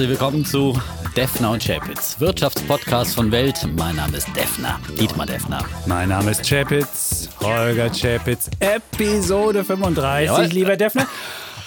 Herzlich willkommen zu Defner und Chapitz, Wirtschaftspodcast von Welt. Mein Name ist Defner, Dietmar Defner. Mein Name ist Chapitz, Holger Chapitz, Episode 35, Jawohl. lieber Defner.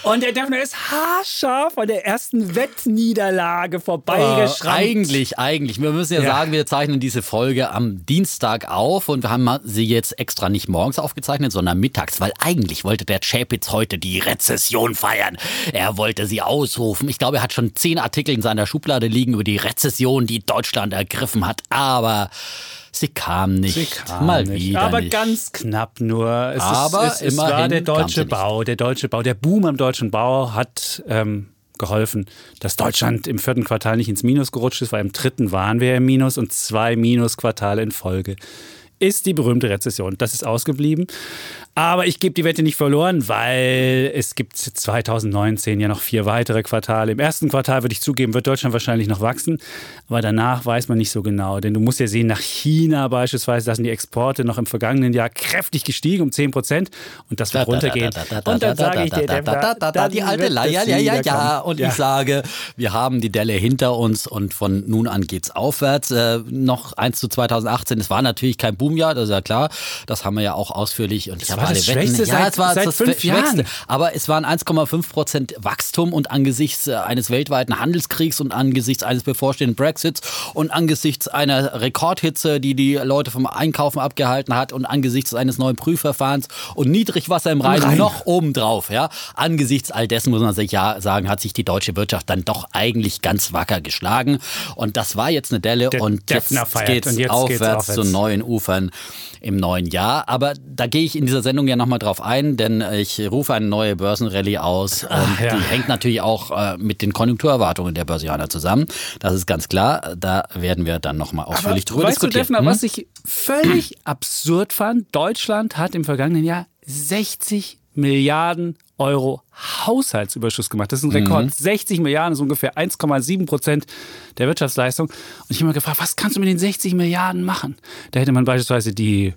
Und der Defner ist haarscharf von der ersten Wettniederlage vorbeigeschrammt. eigentlich, eigentlich. Wir müssen ja, Ja. sagen, wir zeichnen diese Folge am Dienstag auf und wir haben sie jetzt extra nicht morgens aufgezeichnet, sondern mittags, weil eigentlich wollte der Chapitz heute die Rezession feiern. Er wollte sie ausrufen. Ich glaube, er hat schon zehn Artikel in seiner Schublade liegen über die Rezession, die Deutschland ergriffen hat, aber sie kam nicht. Sie kam Mal nicht. wieder Aber nicht. ganz knapp nur. Es Aber ist, es, es war der deutsche. Bau. Der deutsche Bau, der Boom am deutschen Bau hat ähm, geholfen, dass Deutschland im vierten Quartal nicht ins Minus gerutscht ist, weil im dritten waren wir im Minus und zwei Minusquartale in Folge. Ist die berühmte Rezession. Das ist ausgeblieben. Aber ich gebe die Wette nicht verloren, weil es gibt 2019 ja noch vier weitere Quartale. Im ersten Quartal würde ich zugeben, wird Deutschland wahrscheinlich noch wachsen. Aber danach weiß man nicht so genau. Denn du musst ja sehen, nach China beispielsweise, da sind die Exporte noch im vergangenen Jahr kräftig gestiegen um 10 Prozent. Und das wird runtergehen. Und dann sage ich dir, die alte es ja, ja, ja. Und ich sage, wir haben die Delle hinter uns und von nun an geht's aufwärts. Äh, noch eins zu 2018. Es war natürlich kein Boomjahr, das ist ja klar. Das haben wir ja auch ausführlich. Und ich habe war alle das Wetten. Schwächste ja, seit- es war seit das fünf Schwächste. Jahren. Aber es waren 1,5 Prozent Wachstum und angesichts äh, eines weltweiten Handelskriegs und angesichts eines bevorstehenden Brexits und angesichts einer Rekordhitze, die die Leute vom Einkaufen abgehalten hat und angesichts eines neuen Prüfverfahrens und Niedrigwasser im Rhein, Rhein. noch obendrauf, ja. Angesichts all dessen muss man sich ja sagen, hat sich die deutsche Wirtschaft dann doch eigentlich ganz wacker geschlagen. Und das war jetzt eine Delle Der und jetzt Und jetzt geht's aufwärts aufwärts. zu neuen Ufern im neuen Jahr. Aber da gehe ich in dieser Sendung ja nochmal drauf ein, denn ich rufe eine neue Börsenrallye aus. Und ja. die hängt natürlich auch äh, mit den Konjunkturerwartungen der Börsianer zusammen. Das ist ganz klar. Da werden wir dann nochmal ausführlich drüber weißt diskutieren. Du, Defner, Hm? was ich völlig absurd fand? Deutschland hat im vergangenen Jahr 60 Milliarden Euro Haushaltsüberschuss gemacht. Das ist ein Rekord. Mhm. 60 Milliarden ist ungefähr 1,7 Prozent der Wirtschaftsleistung. Und ich habe mir gefragt, was kannst du mit den 60 Milliarden machen? Da hätte man beispielsweise die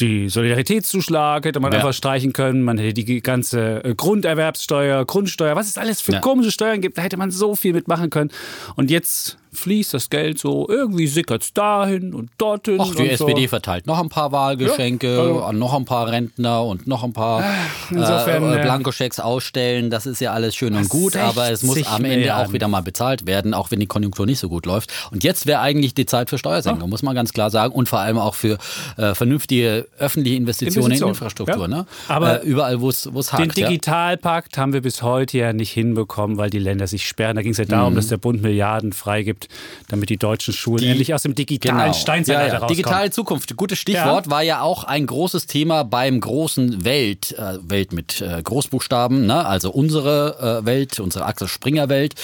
die Solidaritätszuschlag hätte man Ja. einfach streichen können, man hätte die ganze äh, Grunderwerbssteuer, Grundsteuer, was es alles für Ja. komische Steuern gibt, da hätte man so viel mitmachen können. Und jetzt fließt das Geld so, irgendwie sickert es dahin und dorthin. Ach, die SPD so. verteilt noch ein paar Wahlgeschenke Ja, also- an noch ein paar Rentner und noch ein paar insofern, äh, äh, Blankoschecks ausstellen. Das ist ja alles schön und gut, aber es muss 60 am Ende Milliarden. auch wieder mal bezahlt werden, auch wenn die Konjunktur nicht so gut läuft. Und jetzt wäre eigentlich die Zeit für Steuersenkung, muss man ganz klar sagen. Und vor allem auch für äh, vernünftige öffentliche Investitionen in Investitionen, Infrastruktur. ja. Ne? Aber äh, überall, wo es es Den hakt. Ja. Digitalpakt haben wir bis heute ja nicht hinbekommen, weil die Länder sich sperren. Da ging es ja darum, Mhm. dass der Bund Milliarden freigibt, damit die deutschen Schulen endlich aus dem digitalen Genau. Steinzeitalter ja, ja. rauskommen. Digitale Zukunft, gutes Stichwort, war ja auch ein großes Thema beim großen Welt, äh, Welt mit äh, Großbuchstaben, ne? also unsere äh, Welt, unsere Axel Springer Welt,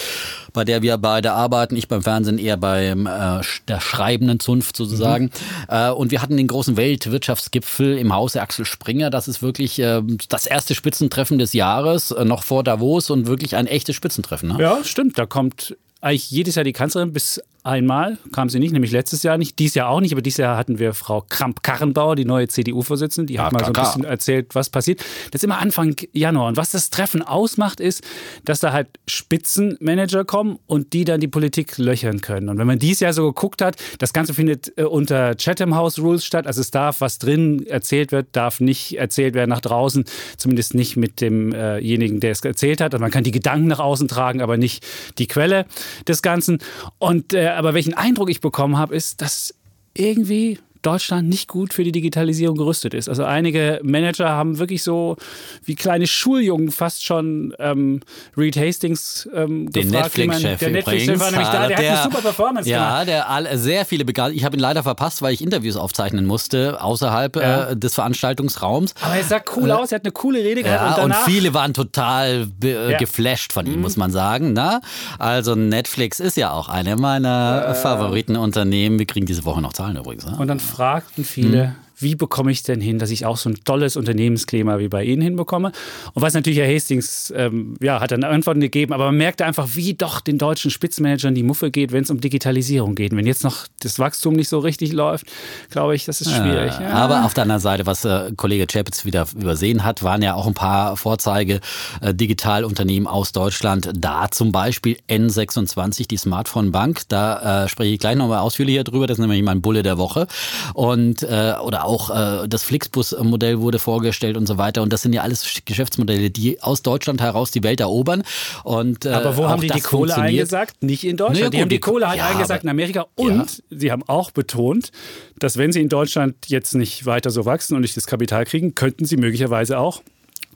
bei der wir beide arbeiten, ich beim Fernsehen eher beim äh, der schreibenden Zunft sozusagen. Äh, und wir hatten den großen Weltwirtschaftsgipfel im Hause Axel Springer. Das ist wirklich äh, das erste Spitzentreffen des Jahres, äh, noch vor Davos und wirklich ein echtes Spitzentreffen. Ne? Ja, stimmt. Da kommt eigentlich jedes Jahr die Kanzlerin bis einmal kam sie nicht, nämlich letztes Jahr nicht, dieses Jahr auch nicht, aber dieses Jahr hatten wir Frau Kramp-Karrenbauer, die neue CDU-Vorsitzende, die hat Ja, mal so ein bisschen erzählt, was passiert. Das ist immer Anfang Januar. Und was das Treffen ausmacht, ist, dass da halt Spitzenmanager kommen und die dann die Politik löchern können. Und wenn man dieses Jahr so geguckt hat, das Ganze findet äh, unter Chatham House Rules statt. Also es darf, was drin erzählt wird, darf nicht erzählt werden nach draußen, zumindest nicht mit demjenigen, der es erzählt hat. Also man kann die Gedanken nach außen tragen, aber nicht die Quelle des Ganzen. Und äh, aber welchen Eindruck ich bekommen habe, ist, dass irgendwie Deutschland nicht gut für die Digitalisierung gerüstet ist. Also einige Manager haben wirklich so wie kleine Schuljungen fast schon ähm, Reed Hastings ähm, Den gefragt, Netflix-Chef Der Netflix-Chef war nämlich da, der, hat eine super Performance ja, gemacht. der all, sehr viele begeistert. Ich habe ihn leider verpasst, weil ich Interviews aufzeichnen musste außerhalb Ja. äh, des Veranstaltungsraums. Aber er sah cool aus, er hat eine coole Rede gehabt. Ja, und, und, viele waren total äh, Ja. Mhm. geflasht von ihm, muss man sagen. Ne? Also Netflix ist ja auch eine meiner Favoritenunternehmen. Wir kriegen diese Woche noch Zahlen übrigens. Ne? Und dann fragten viele, wie bekomme ich denn hin, dass ich auch so ein tolles Unternehmensklima wie bei Ihnen hinbekomme? Und was natürlich Herr Hastings, ähm, ja, hat dann Antworten gegeben, aber man merkte einfach, wie doch den deutschen Spitzenmanagern die Muffe geht, wenn es um Digitalisierung geht. wenn jetzt noch das Wachstum nicht so richtig läuft, glaube ich, das ist schwierig. Ja. Aber auf der anderen Seite, was äh, Kollege Chapitz wieder übersehen hat, waren ja auch ein paar Vorzeige äh, Digitalunternehmen aus Deutschland. Da zum Beispiel N26, die Smartphone Bank. Da äh, spreche ich gleich nochmal ausführlicher drüber. Das ist nämlich mein Bulle der Woche. Und äh, oder auch äh, das Flixbus-Modell wurde vorgestellt und so weiter. Und das sind ja alles Geschäftsmodelle, die aus Deutschland heraus die Welt erobern. Und, äh, Aber wo haben die die Kohle eingesagt? Nicht in Deutschland. Naja, die haben die Kohle halt ja, eingesagt in Amerika. Und ja. sie haben auch betont, dass wenn sie in Deutschland jetzt nicht weiter so wachsen und nicht das Kapital kriegen, könnten sie möglicherweise auch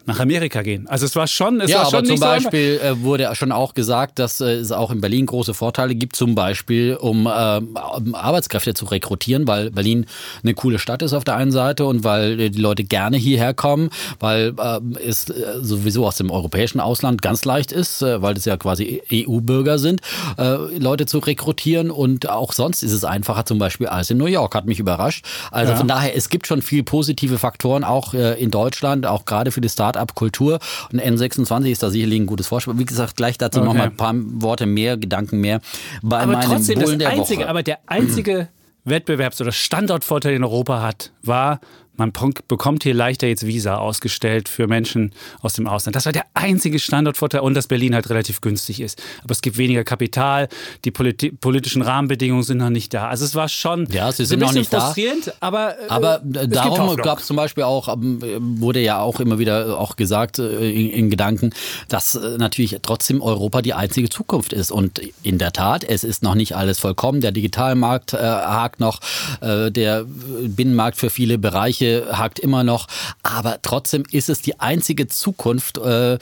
nach Amerika gehen. Also es war schon, es ja, war schon aber zum Beispiel so wurde schon auch gesagt, dass äh, es auch in Berlin große Vorteile gibt, zum Beispiel um, äh, um Arbeitskräfte zu rekrutieren, weil Berlin eine coole Stadt ist auf der einen Seite und weil die Leute gerne hierher kommen, weil äh, es äh, sowieso aus dem europäischen Ausland ganz leicht ist, äh, weil es ja quasi EU-Bürger sind, äh, Leute zu rekrutieren und auch sonst ist es einfacher, zum Beispiel als in New York, hat mich überrascht. Also ja. von daher, es gibt schon viel positive Faktoren auch in Deutschland, auch gerade für die Start Start-up-Kultur. Und N26 ist da sicherlich ein gutes Vorspiel. Wie gesagt, gleich dazu okay. noch mal ein paar Worte mehr, Gedanken mehr bei aber meinem trotzdem, Bullen der einzige, Woche. Aber der einzige Wettbewerbs- oder Standortvorteil, den Europa hat, war man bekommt hier leichter jetzt Visa ausgestellt für Menschen aus dem Ausland. Das war der einzige Standortvorteil und dass Berlin halt relativ günstig ist. Aber es gibt weniger Kapital, die politi politischen Rahmenbedingungen sind noch nicht da. Also es war schon ja, sie sind ein noch nicht frustrierend, da. aber äh, aber äh, darum gab es zum Beispiel auch ähm, wurde ja auch immer wieder auch gesagt äh, in, in, Gedanken, dass natürlich trotzdem Europa die einzige Zukunft ist und in der Tat es ist noch nicht alles vollkommen. Der Digitalmarkt äh, hakt noch, äh, der Binnenmarkt für viele Bereiche Kirche hakt immer noch. Aber trotzdem ist es die einzige Zukunft, äh,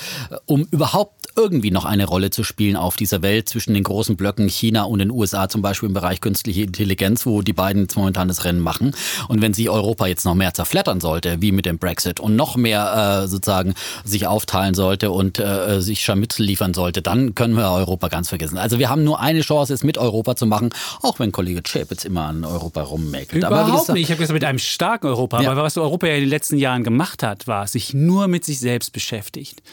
um überhaupt irgendwie noch eine Rolle zu spielen auf dieser Welt zwischen den großen Blöcken China und den USA, zum Beispiel im Bereich künstliche Intelligenz, wo die beiden jetzt momentan das Rennen machen. Und wenn sich Europa jetzt noch mehr zerflattern sollte, wie mit dem Brexit, und noch mehr äh, sozusagen sich aufteilen sollte und äh, sich Scharmützel liefern sollte, dann können wir Europa ganz vergessen. Also wir haben nur eine Chance, es mit Europa zu machen, auch wenn Kollege Chapitz immer an Europa rummäkelt. Überhaupt Aber gesagt, nicht. Ich habe gesagt, mit einem starken Europa. Ja. Aber was Europa ja in den letzten Jahren gemacht hat, war, sich nur mit sich selbst beschäftigt.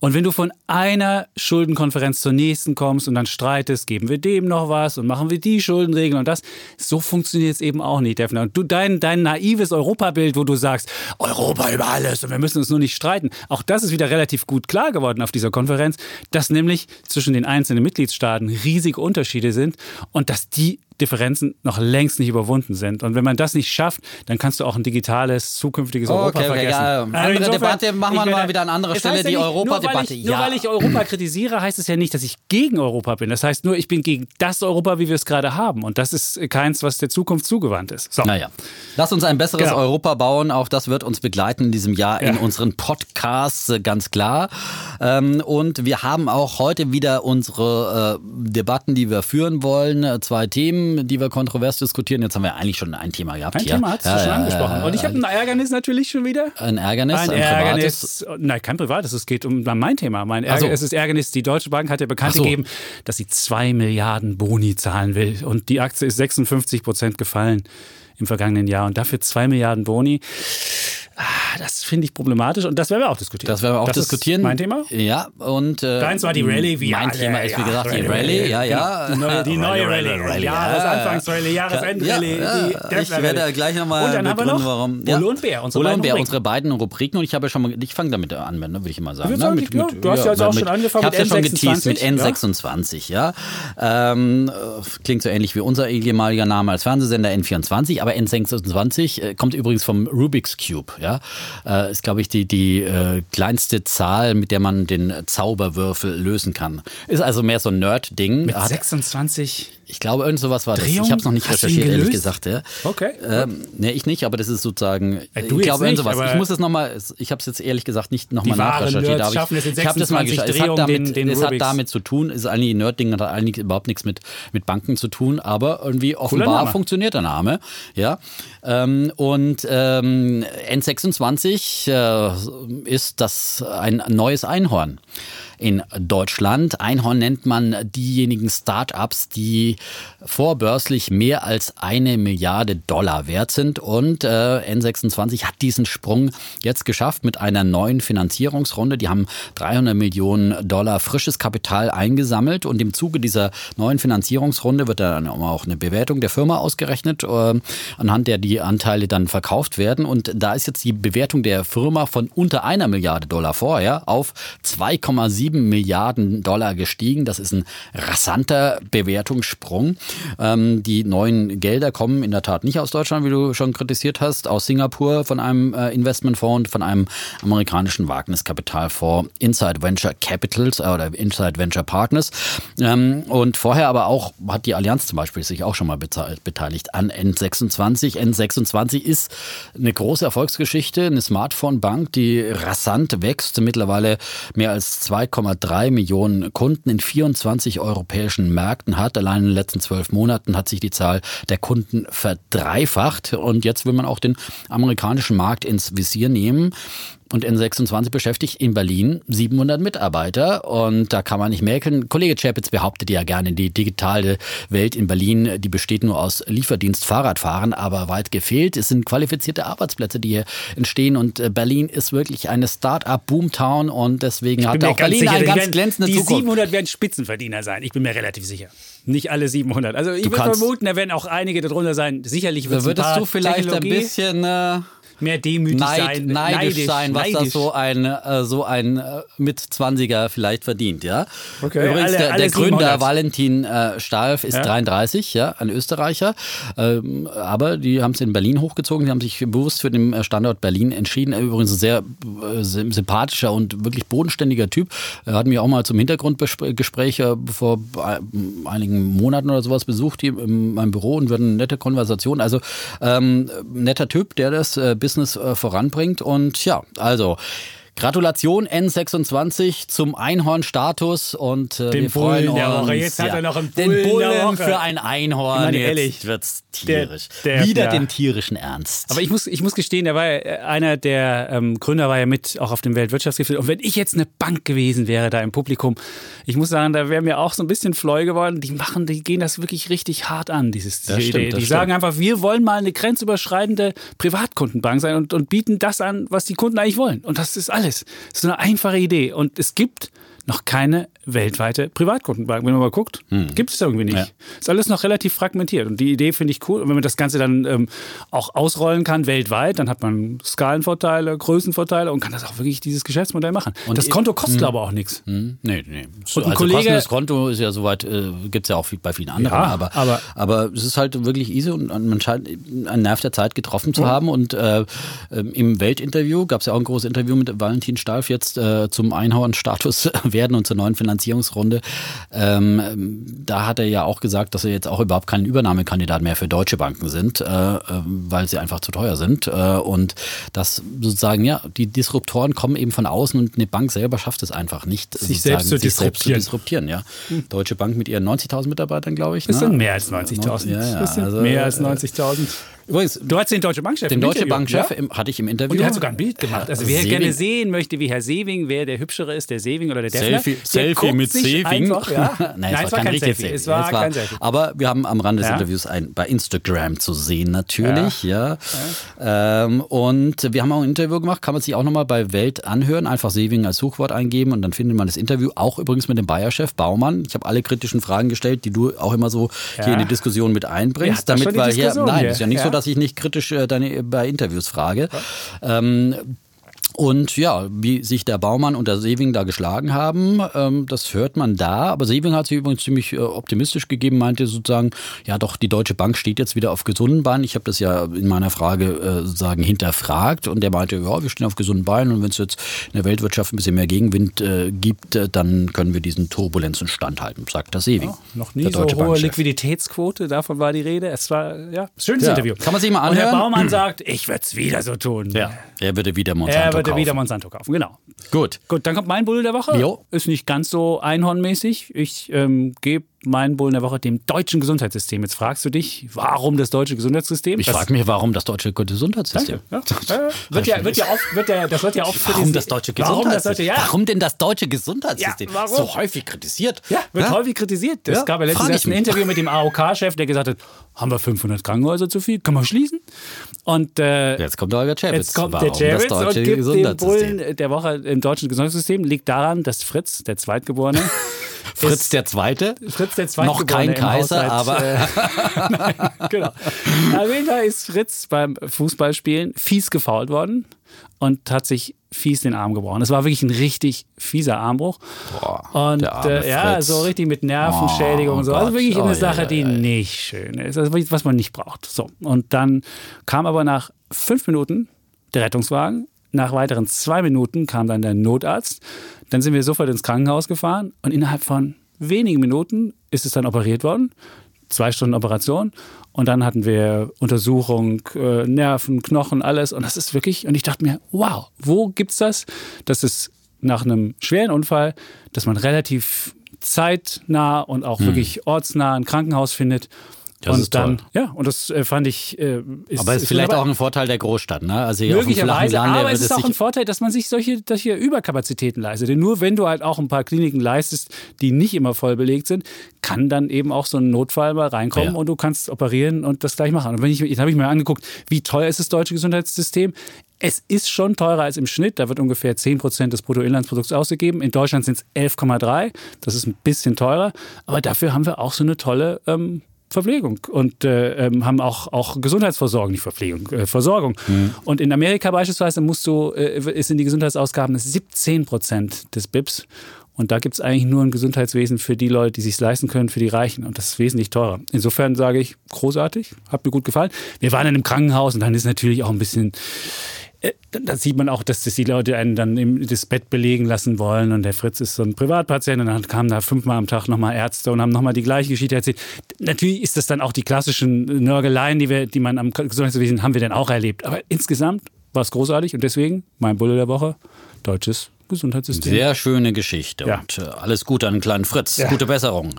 Und wenn du von einer Schuldenkonferenz zur nächsten kommst und dann streitest, geben wir dem noch was und machen wir die Schuldenregeln und das, so funktioniert es eben auch nicht, Defner. Und du, dein, dein naives Europabild, wo du sagst, Europa über alles und wir müssen uns nur nicht streiten, auch das ist wieder relativ gut klar geworden auf dieser Konferenz, dass nämlich zwischen den einzelnen Mitgliedstaaten riesige Unterschiede sind und dass die Differenzen noch längst nicht überwunden sind. Und wenn man das nicht schafft, dann kannst du auch ein digitales, zukünftiges okay, Europa okay, vergessen. Ja, also andere insofern, Debatte machen wir mal wieder an anderer Stelle, die Europa-Debatte. Ja. Nur weil ich Europa kritisiere, heißt es ja nicht, dass ich gegen Europa bin. Das heißt nur, ich bin gegen das Europa, wie wir es gerade haben. Und das ist keins, was der Zukunft zugewandt ist. So. Naja, lass uns ein besseres genau. Europa bauen. Auch das wird uns begleiten in diesem Jahr ja. in unseren Podcasts, äh, ganz klar. Ähm, und wir haben auch heute wieder unsere äh, Debatten, die wir führen wollen. Äh, zwei Themen die wir kontrovers diskutieren. Jetzt haben wir eigentlich schon ein Thema gehabt. Ein hier. Thema, hast du ja, schon angesprochen. Und ich habe ein Ärgernis natürlich schon wieder. Ein Ärgernis? Ein, ein Ärgernis. Privates? Nein, kein privates. Es geht um mein Thema. Mein Ärgernis so. ist das Ärgernis. Die Deutsche Bank hat ja bekannt so. gegeben, dass sie zwei Milliarden Boni zahlen will. Und die Aktie ist 56 Prozent gefallen im vergangenen Jahr. Und dafür zwei Milliarden Boni. Ah, das finde ich problematisch und das werden wir auch diskutieren. Das werden wir auch das diskutieren. mein Thema? Ja, und. Äh, Deins war die Rallye, wie Mein alle, Thema ist, wie gesagt, ja, die Rallye, ja, ja. Die neue, die neue Rallye. Rallye. Jahresanfangsrallye, Jahresendrallye. Ja, ja, ich werde gleich nochmal begründen, warum. Ja. Bulle und Bär, unsere, Bulle und Bär unsere beiden Rubriken. Und ich habe ja schon mal, ich fange damit an, ne, würde ich mal sagen. Ne? Mit, mit, du hast ja, also auch schon angefangen mit N26. Ich habe ja schon geteased mit N26, ja. Ähm, klingt so ähnlich wie unser ehemaliger Name als Fernsehsender N24, aber N26 äh, kommt übrigens vom Rubik's Cube, ja äh, ist, glaube ich, die, die äh, kleinste Zahl, mit der man den Zauberwürfel lösen kann. Ist also mehr so ein Nerd-Ding. Mit 26 ich glaube, irgend sowas war das. Ich habe es noch nicht Hast recherchiert, ehrlich gesagt. Ja. Okay. Ähm, nee, ich nicht, aber das ist sozusagen. Ja, ich glaube, irgend sowas. Ich muss es nochmal, ich habe es jetzt ehrlich gesagt nicht nochmal nachrecherchiert. Aber ich, ich habe das mal geschaut. Es, hat damit, den, den es hat damit zu tun, ist eigentlich ein Nerd-Ding, hat eigentlich überhaupt nichts mit, mit Banken zu tun, aber irgendwie offenbar funktioniert der Name. Ja. Ähm, und ähm, N26 äh, ist das ein neues Einhorn. In Deutschland. Einhorn nennt man diejenigen Start-ups, die vorbörslich mehr als eine Milliarde Dollar wert sind. Und äh, N26 hat diesen Sprung jetzt geschafft mit einer neuen Finanzierungsrunde. Die haben 300 Millionen Dollar frisches Kapital eingesammelt und im Zuge dieser neuen Finanzierungsrunde wird dann auch eine Bewertung der Firma ausgerechnet, äh, anhand der die Anteile dann verkauft werden. Und da ist jetzt die Bewertung der Firma von unter einer Milliarde Dollar vorher auf 2,7 Milliarden Dollar gestiegen. Das ist ein rasanter Bewertungssprung. Ähm, die neuen Gelder kommen in der Tat nicht aus Deutschland, wie du schon kritisiert hast, aus Singapur von einem äh, Investmentfonds, von einem amerikanischen Wagniskapitalfonds Inside Venture Capitals äh, oder Inside Venture Partners. Ähm, und vorher aber auch hat die Allianz zum Beispiel sich auch schon mal beteiligt an N26. N26 ist eine große Erfolgsgeschichte, eine Smartphone-Bank, die rasant wächst, mittlerweile mehr als 2,3 Millionen Kunden in 24 europäischen Märkten hat. Allein in den letzten zwölf Monaten hat sich die Zahl der Kunden verdreifacht und jetzt will man auch den amerikanischen Markt ins Visier nehmen. Und N26 beschäftigt in Berlin 700 Mitarbeiter und da kann man nicht merken. Kollege Chapitz behauptet ja gerne, die digitale Welt in Berlin, die besteht nur aus Lieferdienst, Fahrradfahren, aber weit gefehlt. Es sind qualifizierte Arbeitsplätze, die hier entstehen und äh, Berlin ist wirklich eine Start-up-Boomtown und deswegen hat auch Berlin sicher, eine ganz glänzende die Zukunft. Die 700 werden Spitzenverdiener sein, ich bin mir relativ sicher. Nicht alle 700. Also ich würde vermuten, da werden auch einige darunter sein. Sicherlich wird es Würdest du vielleicht ein bisschen... Äh mehr demütig Neid, sein, neidisch, neidisch sein, was neidisch. das so ein äh, so ein äh, mit 20er vielleicht verdient, ja. Okay, Übrigens alle, der, alle der Gründer Valentin äh, Stalf ist ja. 33, ja, ein Österreicher, ähm, aber die haben es in Berlin hochgezogen, die haben sich bewusst für den Standort Berlin entschieden. Übrigens ein sehr äh, sympathischer und wirklich bodenständiger Typ. Er hat mich auch mal zum Hintergrundgespräch äh, vor äh, einigen Monaten oder sowas besucht hier in meinem Büro und wir hatten eine nette Konversation. Also ähm, netter Typ, der das äh, Business äh, voranbringt. Und ja, also Gratulation N26 zum Einhorn-Status und äh, wir freuen uns. Der Woche. Jetzt ja, hat er noch einen Bullen den Bullen für ein Einhorn. Meine, Jetzt ehrlich, wird's tierisch. Der, der, Wieder ja. den tierischen Ernst. Aber ich muss, ich muss gestehen, der war ja, äh, einer der ähm, Gründer war ja mit auch auf dem Weltwirtschaftsgipfel. Und wenn ich jetzt eine Bank gewesen wäre da im Publikum, ich muss sagen, da wäre mir auch so ein bisschen fleu geworden. Die machen, die gehen das wirklich richtig hart an, dieses diese Idee. Stimmt, die stimmt. sagen einfach, wir wollen mal eine grenzüberschreitende Privatkundenbank sein und, und bieten das an, was die Kunden eigentlich wollen. Und das ist alles. Das ist eine einfache Idee. Und es gibt noch keine weltweite Privatkundenbank. Wenn man mal guckt, hm. gibt es irgendwie nicht. Ja. Ist alles noch relativ fragmentiert. Und die Idee finde ich cool. Und wenn man das Ganze dann ähm, auch ausrollen kann weltweit, dann hat man Skalenvorteile, Größenvorteile und kann das auch wirklich dieses Geschäftsmodell machen. Und das Konto kostet hm. aber auch nichts. Hm. Nee, nee. Und ein also Kollege, das Konto ist ja soweit, äh, gibt es ja auch bei vielen anderen. Ja, aber, aber, aber es ist halt wirklich easy und man scheint einen Nerv der Zeit getroffen zu haben. Und äh, ähm, im Weltinterview gab es ja auch ein großes Interview mit Valentin Stalf jetzt äh, zum Einhorn-Status werden und zur neuen Finanzierungsrunde. Ähm, da hat er ja auch gesagt, dass er jetzt auch überhaupt kein Übernahmekandidat mehr für deutsche Banken sind, äh, äh, weil sie einfach zu teuer sind. Äh, und dass sozusagen, ja, die Disruptoren kommen eben von außen und eine Bank selber schafft es einfach nicht, sich, selbst zu, sich selbst zu disruptieren. Ja. Hm. Deutsche Bank mit ihren 90.000 Mitarbeitern, glaube ich. Das ne? sind mehr als 90.000. Ja, ja, also, mehr als 90.000. Übrigens, du hast den Deutsche Bankchef. Den Deutsche Bankchef ja? hatte ich im Interview. Und der hat sogar ein Bild gemacht. Also wer Seewing. gerne sehen möchte, wie Herr Seewing, wer der hübschere ist, der Seewing oder der Defner. Selfie, Selfie mit Seewing. Einfach, ja. Nein, Nein, es war, kein Selfie. Selfie. Es war, es war kein Selfie. Aber wir haben am Rande des ja? Interviews ein, bei Instagram zu sehen natürlich. Ja. Ähm, und wir haben auch ein Interview gemacht, kann man sich auch nochmal bei Welt anhören. Einfach Seewing als Suchwort eingeben und dann findet man das Interview. Auch übrigens mit dem Bayer-Chef Baumann. Ich habe alle kritischen Fragen gestellt, die du auch immer so hier in die Diskussion mit einbringst. damit wir hier, nein, ist ja nicht so, dass ich nicht kritisch äh, deine, bei Interviews frage. Ähm, und ja, wie sich der Baumann und der Seewing da geschlagen haben, ähm, das hört man da. Aber Seewing hat sich übrigens ziemlich äh, optimistisch gegeben, meinte sozusagen, ja doch, die Deutsche Bank steht jetzt wieder auf gesunden Beinen. Ich habe das ja in meiner Frage äh, sozusagen hinterfragt und der meinte, ja, wir stehen auf gesunden Beinen und wenn es jetzt in der Weltwirtschaft ein bisschen mehr Gegenwind äh, gibt, äh, dann können wir diesen Turbulenzen standhalten, sagt der Seewing. Ja, noch nie so hohe Liquiditätsquote, davon war die Rede. Es war, ja, schönes ja, Interview. Kann man sich mal anhören. Und der Baumann sagt, ich würde es wieder so tun. Ja, er würde wieder Monsanto würde wieder Monsanto kaufen, genau. Gut. Gut, dann kommt mein Bulle der Woche. Jo. Ist nicht ganz so einhornmäßig. Ich ähm, gebe meinen Bullen der Woche dem deutschen Gesundheitssystem. Jetzt fragst du dich, warum das deutsche Gesundheitssystem? Ich frage mich, warum das deutsche Gesundheitssystem? Ja. Ja. Wird ja, wird ja oft, wird ja, das wird ja oft warum das deutsche Gesundheitssystem? Warum, ja. warum denn das deutsche Gesundheitssystem? so häufig kritisiert? Ja, wird häufig kritisiert. Es gab ja letztens ein Interview mit dem AOK-Chef, der gesagt hat, haben wir 500 Krankenhäuser zu viel? Können wir schließen? Und äh, jetzt kommt der Holger Chapitz. Jetzt kommt warum der Chapitz und gibt den Bullen der Woche im deutschen Gesundheitssystem liegt daran, dass Fritz, der Zweitgeborene, Fritz der Zweite. Fritz der Zweite. Noch kein Kaiser, aber. Äh, nein, genau. Auf jeden Fall ist Fritz beim Fußballspielen fies gefault worden und hat sich fies den Arm gebrochen. Es war wirklich ein richtig fieser Armbruch. Boah, und äh, ja, so richtig mit Nervenschädigung oh, und so. Also wirklich oh, eine Sache, ja, die ja, ja. nicht schön ist. Also was man nicht braucht. So. Und dann kam aber nach fünf Minuten der Rettungswagen. Nach weiteren zwei Minuten kam dann der Notarzt. Dann sind wir sofort ins Krankenhaus gefahren und innerhalb von wenigen Minuten ist es dann operiert worden. Zwei Stunden Operation und dann hatten wir Untersuchung, äh, Nerven, Knochen, alles. Und das ist wirklich, und ich dachte mir, wow, wo gibt's das? Das ist nach einem schweren Unfall, dass man relativ zeitnah und auch hm. wirklich ortsnah ein Krankenhaus findet das und dann, toll. ja, und das äh, fand ich. Äh, ist, aber es ist vielleicht auch ein Vorteil der Großstadt, ne? Also hier möglicherweise, Land, aber es ist auch ein Vorteil, dass man sich solche, solche Überkapazitäten leistet. Denn nur wenn du halt auch ein paar Kliniken leistest, die nicht immer voll belegt sind, kann dann eben auch so ein Notfall mal reinkommen ja. und du kannst operieren und das gleich machen. Und wenn ich, jetzt habe ich mir angeguckt, wie teuer ist das deutsche Gesundheitssystem? Es ist schon teurer als im Schnitt. Da wird ungefähr 10 Prozent des Bruttoinlandsprodukts ausgegeben. In Deutschland sind es 11,3. Das ist ein bisschen teurer. Aber dafür haben wir auch so eine tolle ähm, Verpflegung und äh, ähm, haben auch, auch Gesundheitsversorgung, nicht Verpflegung, äh, Versorgung. Mhm. Und in Amerika beispielsweise musst du, äh, ist in die Gesundheitsausgaben 17 Prozent des BIPs. Und da gibt es eigentlich nur ein Gesundheitswesen für die Leute, die sich leisten können, für die Reichen. Und das ist wesentlich teurer. Insofern sage ich, großartig, hat mir gut gefallen. Wir waren in einem Krankenhaus und dann ist natürlich auch ein bisschen, da sieht man auch, dass das die Leute einen dann im, das Bett belegen lassen wollen und der Fritz ist so ein Privatpatient und dann kamen da fünfmal am Tag nochmal Ärzte und haben nochmal die gleiche Geschichte erzählt. Natürlich ist das dann auch die klassischen Nörgeleien, die, wir, die man am Gesundheitswesen haben wir dann auch erlebt. Aber insgesamt war es großartig und deswegen mein Bulle der Woche, deutsches Gesundheitssystem. Sehr schöne Geschichte ja. und äh, alles Gute an den kleinen Fritz. Ja. Gute Besserung.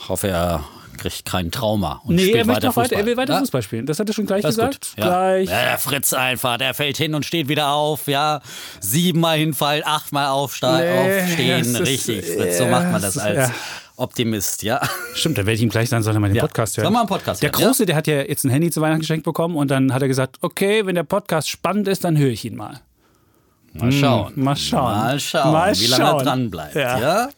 Ich hoffe, er kriegt kein Trauma. Und nee, er, möchte weiter, er will weiter ja? Fußball spielen. Das hat er schon gleich das gesagt. Ja. Gleich. Ja, der Fritz einfach, der fällt hin und steht wieder auf. Ja, siebenmal hinfallen, achtmal aufstehen. Nee, Richtig, Fritz, so macht man das als Optimist, ja. Stimmt, da werde ich ihm gleich sagen, soll er mal den ja. Podcast hören. Soll mal einen Podcast Der Große, der hat ja jetzt ein Handy zu Weihnachten geschenkt bekommen und dann hat er gesagt, okay, wenn der Podcast spannend ist, dann höre ich ihn mal. Mal schauen. Hm, mal schauen. Mal schauen, mal wie lange er dran bleibt. Ja. ja?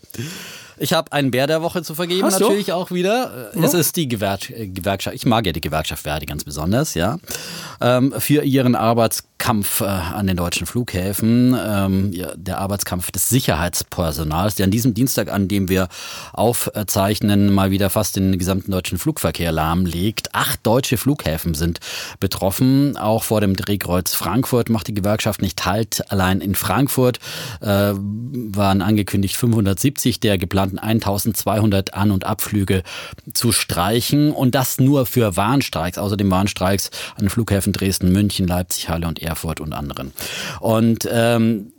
Ich habe einen Bär der Woche zu vergeben, Hast natürlich du? auch wieder. Oh. Es ist die Gewer Gewerkschaft. Ich mag ja die Gewerkschaft Verdi ganz besonders, ja. Ähm, für ihren Arbeitskampf äh, an den deutschen Flughäfen, ähm, ja, der Arbeitskampf des Sicherheitspersonals, der an diesem Dienstag, an dem wir aufzeichnen, mal wieder fast den gesamten deutschen Flugverkehr lahmlegt. Acht deutsche Flughäfen sind betroffen. Auch vor dem Drehkreuz Frankfurt macht die Gewerkschaft nicht Halt. Allein in Frankfurt äh, waren angekündigt 570 der geplanten geplanten 1200 An- und Abflüge zu streichen und das nur für Warnstreiks, außerdem Warnstreiks an Flughäfen Dresden, München, Leipzig, Halle und Erfurt und anderen. Und ähm,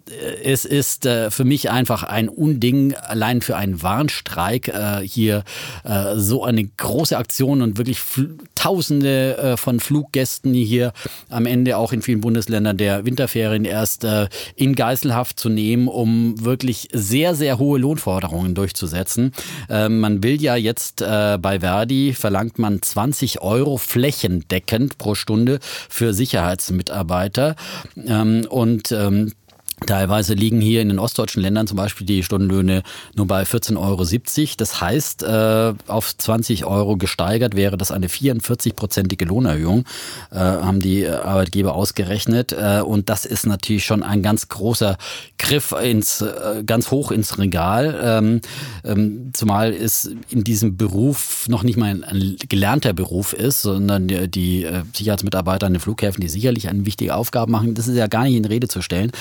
es ist äh, für mich einfach ein Unding, allein für einen Warnstreik äh, hier äh, so eine große Aktion und wirklich Tausende äh, von Fluggästen hier am Ende auch in vielen Bundesländern der Winterferien erst äh, in Geiselhaft zu nehmen, um wirklich sehr, sehr hohe Lohnforderungen durchzusetzen. Ähm, man will ja jetzt äh, bei Verdi verlangt man 20 Euro flächendeckend pro Stunde für Sicherheitsmitarbeiter ähm, und ähm, Teilweise liegen hier in den ostdeutschen Ländern zum Beispiel die Stundenlöhne nur bei 14,70 Euro. Das heißt, äh, auf 20 Euro gesteigert wäre das eine 44-prozentige Lohnerhöhung, äh, haben die Arbeitgeber ausgerechnet. Äh, und das ist natürlich schon ein ganz großer Griff ins, ganz hoch ins Regal. Ähm, ähm, zumal es in diesem Beruf noch nicht mal ein gelernter Beruf ist, sondern die Sicherheitsmitarbeiter an den Flughäfen, die sicherlich eine wichtige Aufgabe machen, das ist ja gar nicht in Rede zu stellen.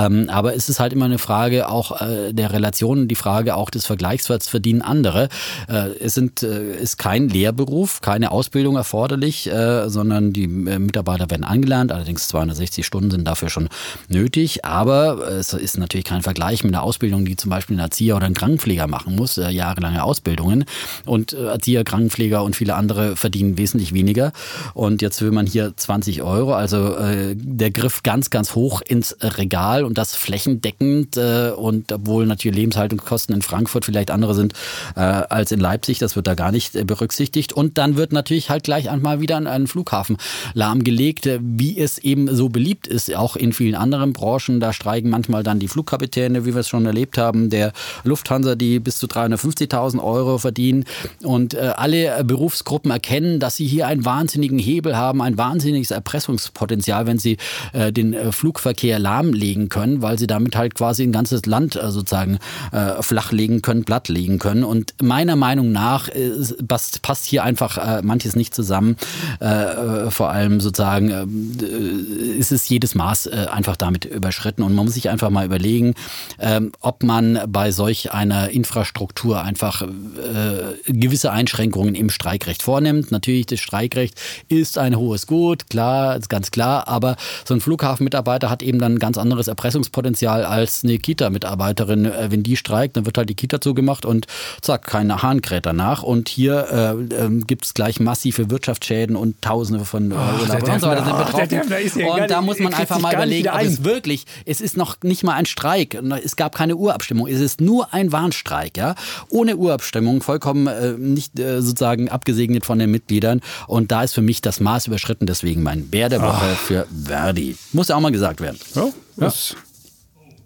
Ähm, aber es ist halt immer eine Frage auch äh, der Relation, die Frage auch des Vergleichswerts verdienen andere. Äh, es sind, äh, ist kein Lehrberuf, keine Ausbildung erforderlich, äh, sondern die äh, Mitarbeiter werden angelernt. Allerdings 260 Stunden sind dafür schon nötig. Aber es ist natürlich kein Vergleich mit einer Ausbildung, die zum Beispiel ein Erzieher oder ein Krankenpfleger machen muss, äh, jahrelange Ausbildungen. Und Erzieher, Krankenpfleger und viele andere verdienen wesentlich weniger. Und jetzt will man hier 20 Euro, also äh, der Griff ganz, ganz hoch ins Regal und das flächendeckend. Äh, und obwohl natürlich Lebenshaltungskosten in Frankfurt vielleicht andere sind äh, als in Leipzig, das wird da gar nicht äh, berücksichtigt. Und dann wird natürlich halt gleich einmal wieder an einen Flughafen lahmgelegt, äh, wie es eben so beliebt ist, auch in vielen anderen Branchen. Da streiken manchmal dann die Flugkapitäne, wie wir es schon erlebt haben, der Lufthansa, die bis zu 350.000 Euro verdienen. Und äh, alle Berufsgruppen erkennen, dass sie hier einen wahnsinnigen Hebel haben, ein wahnsinniges Erpressungspotenzial, wenn sie äh, den äh, Flugverkehr lahmlegen können, weil sie damit halt quasi ein ganzes Land äh, sozusagen äh, flachlegen können, plattlegen können. Und meiner Meinung nach äh, passt, passt hier einfach äh, manches nicht zusammen. Äh, vor allem sozusagen äh, ist es jedes Maß äh, einfach damit überschritten. Und man muss sich einfach mal überlegen, äh, ob man bei solch einer Infrastruktur einfach äh, gewisse Einschränkungen im Streikrecht vornimmt. Natürlich, das Streikrecht ist ein hohes Gut, klar, ist ganz klar, aber so ein Flughafenmitarbeiter hat eben dann ein ganz anderes Erpressungspotenzial als eine Kita-Mitarbeiterin. Äh, wenn die streikt, dann wird halt die Kita zugemacht und zack, keine Hahn kräht danach. Und hier äh, äh, gibt es gleich massive Wirtschaftsschäden und Tausende von äh, oh, Urlaubern und so weiter sind betroffen. Oh, und da muss man einfach mal überlegen, ob es wirklich, es ist noch nicht mal ein Streik, es gab keine Urabstimmung, es ist nur ein Warnstreik, ja, ohne Urabstimmung, vollkommen äh, nicht äh, sozusagen abgesegnet von den Mitgliedern. Und da ist für mich das Maß überschritten, deswegen mein Bär der Woche Ach. für Verdi. Muss ja auch mal gesagt werden. Ja, ja.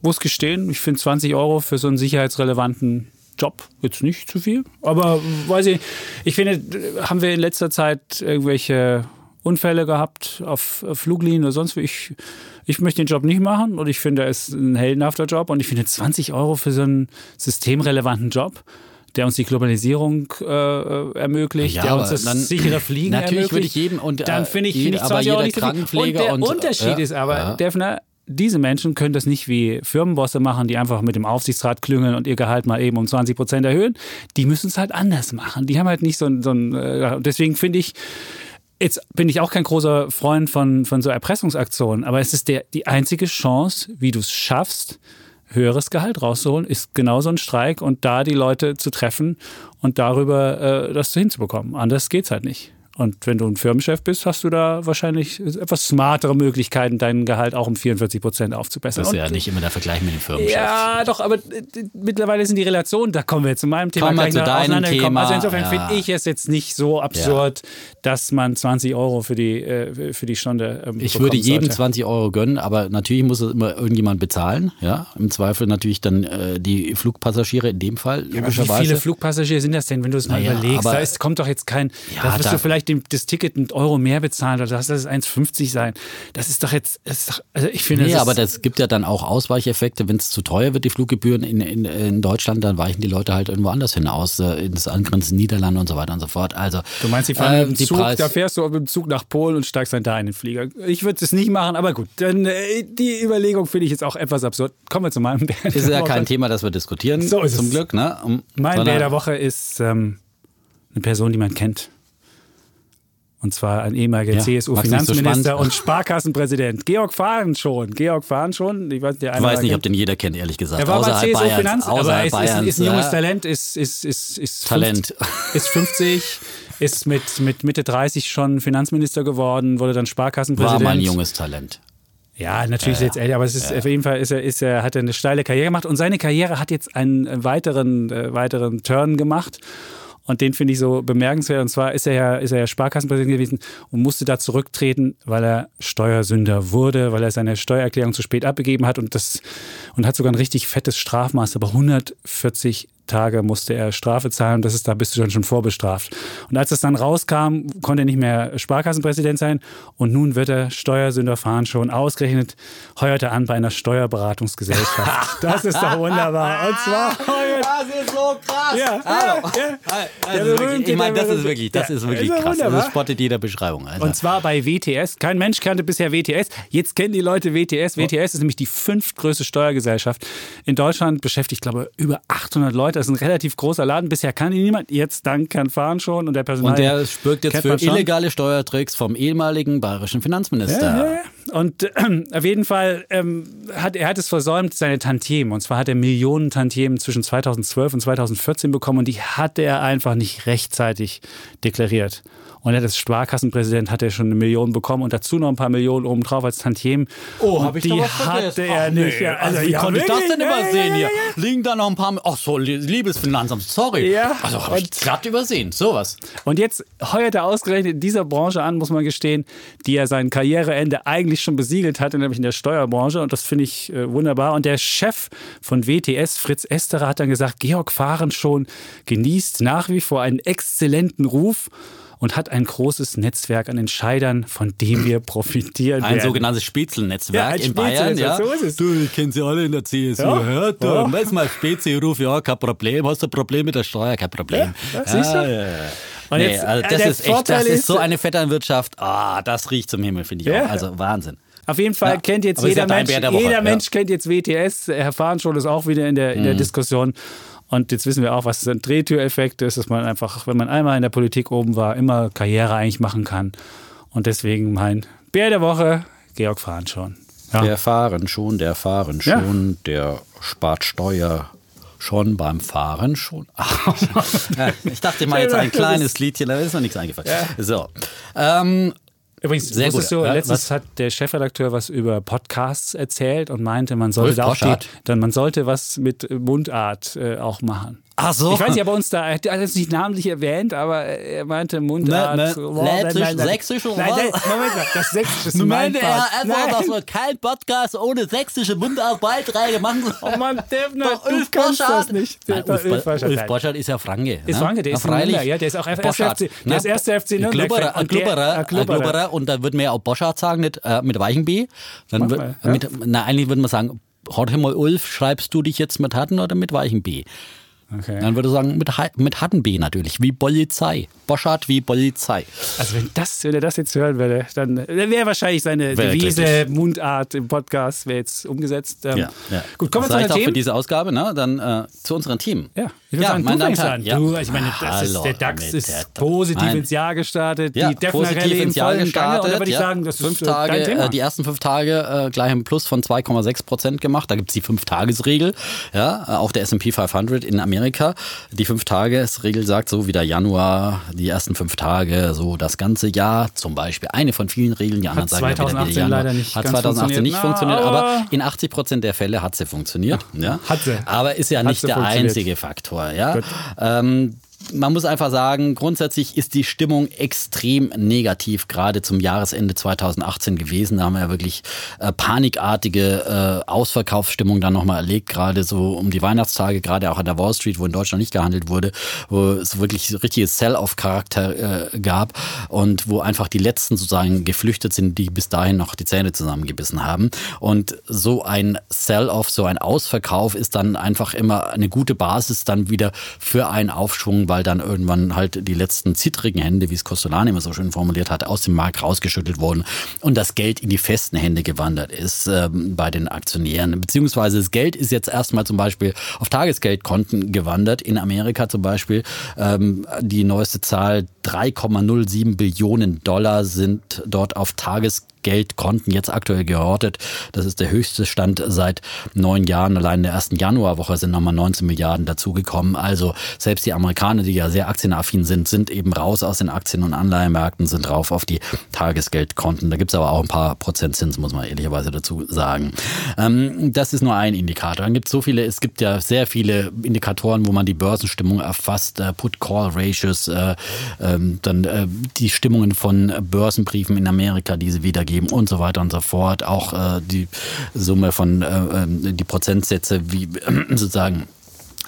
muss gestehen, ich finde 20 Euro für so einen sicherheitsrelevanten Job jetzt nicht zu viel. Aber weiß ich, ich finde, haben wir in letzter Zeit irgendwelche Unfälle gehabt auf Fluglinien oder sonst wie. Ich, ich möchte den Job nicht machen und ich finde, es ist ein heldenhafter Job und ich finde 20 Euro für so einen systemrelevanten Job der uns die Globalisierung äh, ermöglicht, ja, der uns das dann, sichere Fliegen natürlich ermöglicht. Würde ich jedem und, dann finde ich, find ich 20 Euro nicht so viel. Und der und, Unterschied ja, ist aber, ja. Defner, diese Menschen können das nicht wie Firmenbosse machen, die einfach mit dem Aufsichtsrat klüngeln und ihr Gehalt mal eben um 20 Prozent erhöhen. Die müssen es halt anders machen. Die haben halt nicht so ein, so ein äh, deswegen finde ich, Jetzt bin ich auch kein großer Freund von, von so Erpressungsaktionen, aber es ist der, die einzige Chance, wie du es schaffst, höheres Gehalt rauszuholen, ist genau so ein Streik und da die Leute zu treffen und darüber äh, das hinzubekommen. Anders geht es halt nicht. Und wenn du ein Firmenchef bist, hast du da wahrscheinlich etwas smartere Möglichkeiten, deinen Gehalt auch um 44 Prozent aufzubessern. Das ist ja nicht immer der Vergleich mit dem Firmenchef. Ja, doch, aber mittlerweile sind die Relationen, da kommen wir jetzt zu meinem Thema Komm gleich zu deinem Thema. Also insofern ja. finde ich es jetzt nicht so absurd, ja. dass man 20 Euro für die, äh, für die Stunde ähm, Ich würde jedem sollte. 20 Euro gönnen, aber natürlich muss es immer irgendjemand bezahlen. Ja, Im Zweifel natürlich dann äh, die Flugpassagiere in dem Fall. Ja, wie viele Flugpassagiere sind das denn, wenn du es mal naja, überlegst? Da ist, kommt doch jetzt kein, da wirst du vielleicht vielleicht dem, das Ticket einen Euro mehr bezahlen oder lass es 1,50 sein. Das ist doch jetzt, ist doch, also ich finde. Nee, das aber das gibt ja dann auch Ausweicheffekte. Wenn es zu teuer wird, die Fluggebühren in, in, in Deutschland, dann weichen die Leute halt irgendwo anders hinaus, äh, ins angrenzende Niederlande und so weiter und so fort. Also, du meinst, die fahren äh, mit dem Zug, Preis da fährst du mit dem Zug nach Polen und steigst dann da in den Flieger. Ich würde es nicht machen, aber gut, dann äh, die Überlegung finde ich jetzt auch etwas absurd. Kommen wir zu meinem Bär. Ist ja kein Thema, das wir diskutieren. So ist zum es. Glück, ne? Um, mein Bär der Woche ist ähm, eine Person, die man kennt. Und zwar ein ehemaliger ja, CSU-Finanzminister so und Sparkassenpräsident. Georg Fahren schon. Georg Fahren schon. Ich weiß, der ich weiß nicht, ob den jeder kennt, ehrlich gesagt. Er war bei CSU-Finanz, aber ist, Bayerns, ist, ist, ein junges Talent, ist, ist, ist, ist, Talent. 50, ist 50, ist mit, mit Mitte 30 schon Finanzminister geworden, wurde dann Sparkassenpräsident. War mal ein junges Talent. Ja, natürlich ja, ist jetzt älter, aber es ist ja. auf jeden Fall ist er, ist er, hat er eine steile Karriere gemacht und seine Karriere hat jetzt einen weiteren, äh, weiteren Turn gemacht. Und den finde ich so bemerkenswert. Und zwar ist er ja, ist er ja Sparkassenpräsident gewesen und musste da zurücktreten, weil er Steuersünder wurde, weil er seine Steuererklärung zu spät abgegeben hat und das und hat sogar ein richtig fettes Strafmaß, aber 140 Tage musste er Strafe zahlen. Das ist da bist du dann schon vorbestraft. Und als das dann rauskam, konnte er nicht mehr Sparkassenpräsident sein. Und nun wird er Steuersünder fahren schon ausgerechnet heuerte an bei einer Steuerberatungsgesellschaft. Das ist doch wunderbar. Und zwar heuert Das ist so krass. Ja, Hallo. ja, ja. Also wirklich, berühmte, ich meine, das ist wirklich, das Ja, ist wirklich ist krass. wunderbar. Das spottet jeder Beschreibung. Alter. Und zwar bei WTS. Kein Mensch kannte bisher WTS. Jetzt kennen die Leute WTS. WTS ist nämlich die fünftgrößte Steuergesellschaft in Deutschland. Beschäftigt, glaube ich, über 800 Leute. Das ist ein relativ großer Laden. Bisher kann ihn niemand. Jetzt dank Herrn Fahren schon und der Personal. Und der spürgt jetzt für illegale Steuertricks vom ehemaligen bayerischen Finanzminister. Ja, ja, ja. Und äh, auf jeden Fall ähm, hat er hat es versäumt, seine Tantiemen. Und zwar hat er Millionen Tantiemen zwischen 2012 und 2014 bekommen und die hat er einfach nicht rechtzeitig deklariert. Und er als Sparkassenpräsident hat er schon eine Million bekommen und dazu noch ein paar Millionen obendrauf als Tantiemen. Oh, und hab ich die hatte er Ach, nicht. nee. Ja, Also, wie ja, konnte ich das denn Ja, übersehen ja, hier? ja, ja. Liegen da noch ein paar. Ach so, liebes Finanzamt, sorry. Ja, Also hab ich glatt übersehen. Sowas. Und jetzt heuert er ausgerechnet in dieser Branche an, muss man gestehen, die er sein Karriereende eigentlich schon besiegelt hatte, nämlich in der Steuerbranche. Und das finde ich äh, wunderbar. Und der Chef von WTS, Fritz Esterer, hat dann gesagt, Georg Fahren schon genießt nach wie vor einen exzellenten Ruf und hat ein großes Netzwerk an Entscheidern, von dem wir profitieren Ein werden. sogenanntes Spitzelnetzwerk Ja, ein in Bayern. Ja. So ist es. Du, ich kenne sie alle in der CSU. Ja. Ja. ja. Weiß mal, Spezi, ruf ja, kein Problem. Hast du ein Problem mit der Steuer? Kein Problem. Ja, ja, siehst du? ja, ja. Und Nee, jetzt, also äh, das der ist echt, das ist so eine Vetternwirtschaft. Ah, das riecht zum Himmel, finde ich Ja. auch. Also Wahnsinn. Auf jeden Fall Ja, kennt jetzt aber jeder Mensch, jeder ja. Mensch kennt jetzt WTS. Herr Fahrenschon ist auch wieder in der, in Mhm. der Diskussion. Und jetzt wissen wir auch, was ein Drehtüreffekt ist, dass man einfach, wenn man einmal in der Politik oben war, immer Karriere eigentlich machen kann. Und deswegen mein Bär der Woche, Georg Fahrenschon. Ja. Der Fahren schon, der Fahren Ja. schon, der spart Steuer schon beim Fahren schon. Ach, ja, ich dachte mal jetzt ein kleines Liedchen, da ist mir nichts eingefallen. So. Ähm, Übrigens, Sehr wusstest gut. du, Ja, letztens was? hat der Chefredakteur was über Podcasts erzählt und meinte, man sollte da auch die, dann man sollte was mit Mundart äh, auch machen. Ach so. Ich weiß nicht, ob er uns da, er hat es nicht namentlich erwähnt, aber er meinte Mundart. Ne, ne, nein, Sächsisch oder nein, nein, Moment mal, das Sächsische ist mein er einfach, dass wir keinen Podcast ohne sächsische Mundartbeiträge machen. Oh Mann, Devner, Der du Ulf kannst das Boschardt. nicht. Nein, Ulf, Ulf Ulf, Boschardt, nein. Boschardt ist ja Franke. Ist ne? Franke, der ja, ist. Nürnberg, ja, der ist auch FC der ist erst FC Nürnberg. Glubberer, ein Glubberer, ein Glubberer. Und dann würden wir ja auch Boschardt sagen, nicht äh, mit weichen B. Dann ja. mit, na, eigentlich würde man sagen, heute mal Ulf, schreibst du dich jetzt mit Hatten oder mit weichen B? Okay. Dann würde ich sagen, mit, mit Hatten B natürlich, wie Polizei. Boschardt wie Polizei. Also wenn das, wenn er das jetzt hören würde, dann wäre wahrscheinlich seine Wäre Devise, kritisch. Mundart im Podcast wäre jetzt umgesetzt. Ähm, Ja, ja. Gut, kommen wir zu auch für Themen. diese Ausgabe, ne? Dann äh, zu unseren Themen. Ja, ich würde sagen, meine du fängst an. ja. Du, ich meine, ist der DAX ist der- positiv Nein. ins Jahr gestartet, Ja, die Defner positiv Rallye ins Jahr vollen Gange. gestartet. Und da würde ich ja. sagen, das fünf ist äh, Tage, dein Thema. Äh, die ersten fünf Tage äh, gleich im Plus von 2,6 Prozent gemacht. Da gibt es die Fünf-Tages-Regel. Ja, äh, auch der S&P 500 in Amerika. Die Fünf-Tages-Regel sagt so wie der Januar, die ersten fünf Tage, so das ganze Jahr zum Beispiel. Eine von vielen Regeln. Die anderen Hat sagen ja wieder, 2018 wieder Januar. leider nicht Hat ganz 2018 nicht funktioniert. aber aber- in 80 Prozent der Fälle hat sie funktioniert. Ja. Hat sie. Aber ist ja nicht der einzige Faktor. Ja. Ähm, man muss einfach sagen, grundsätzlich ist die Stimmung extrem negativ, gerade zum Jahresende 2018 gewesen. Da haben wir ja wirklich äh, panikartige äh, Ausverkaufsstimmung dann nochmal erlebt, gerade so um die Weihnachtstage, gerade auch an der Wall Street, wo in Deutschland nicht gehandelt wurde, wo es wirklich richtiges Sell-off-Charakter äh, gab und wo einfach die Letzten sozusagen geflüchtet sind, die bis dahin noch die Zähne zusammengebissen haben. Und so ein Sell-off, so ein Ausverkauf ist dann einfach immer eine gute Basis dann wieder für einen Aufschwung, weil dann irgendwann halt die letzten zittrigen Hände, wie es Costolani immer so schön formuliert hat, aus dem Markt rausgeschüttelt wurden und das Geld in die festen Hände gewandert ist ähm, bei den Aktionären. Beziehungsweise das Geld ist jetzt erstmal zum Beispiel auf Tagesgeldkonten gewandert. In Amerika zum Beispiel ähm, die neueste Zahl 3,07 Billionen Dollar sind dort auf Tagesgeldkonten jetzt aktuell gehortet. Das ist der höchste Stand seit neun Jahren. Allein in der ersten Januarwoche sind nochmal 19 Milliarden dazugekommen. Also selbst die Amerikaner, die ja sehr aktienaffin sind, sind eben raus aus den Aktien- und Anleihenmärkten, sind drauf auf die Tagesgeldkonten. Da gibt's aber auch ein paar Prozentzins, muss man ehrlicherweise dazu sagen. Ähm, das ist nur ein Indikator. Dann gibt es so viele, es gibt ja sehr viele Indikatoren, wo man die Börsenstimmung erfasst, äh, Put-Call-Ratios, äh, ähm, dann äh, die Stimmungen von Börsenbriefen in Amerika, die sie wiedergeben und so weiter und so fort. Auch äh, die Summe von, äh, äh, die Prozentsätze, wie sozusagen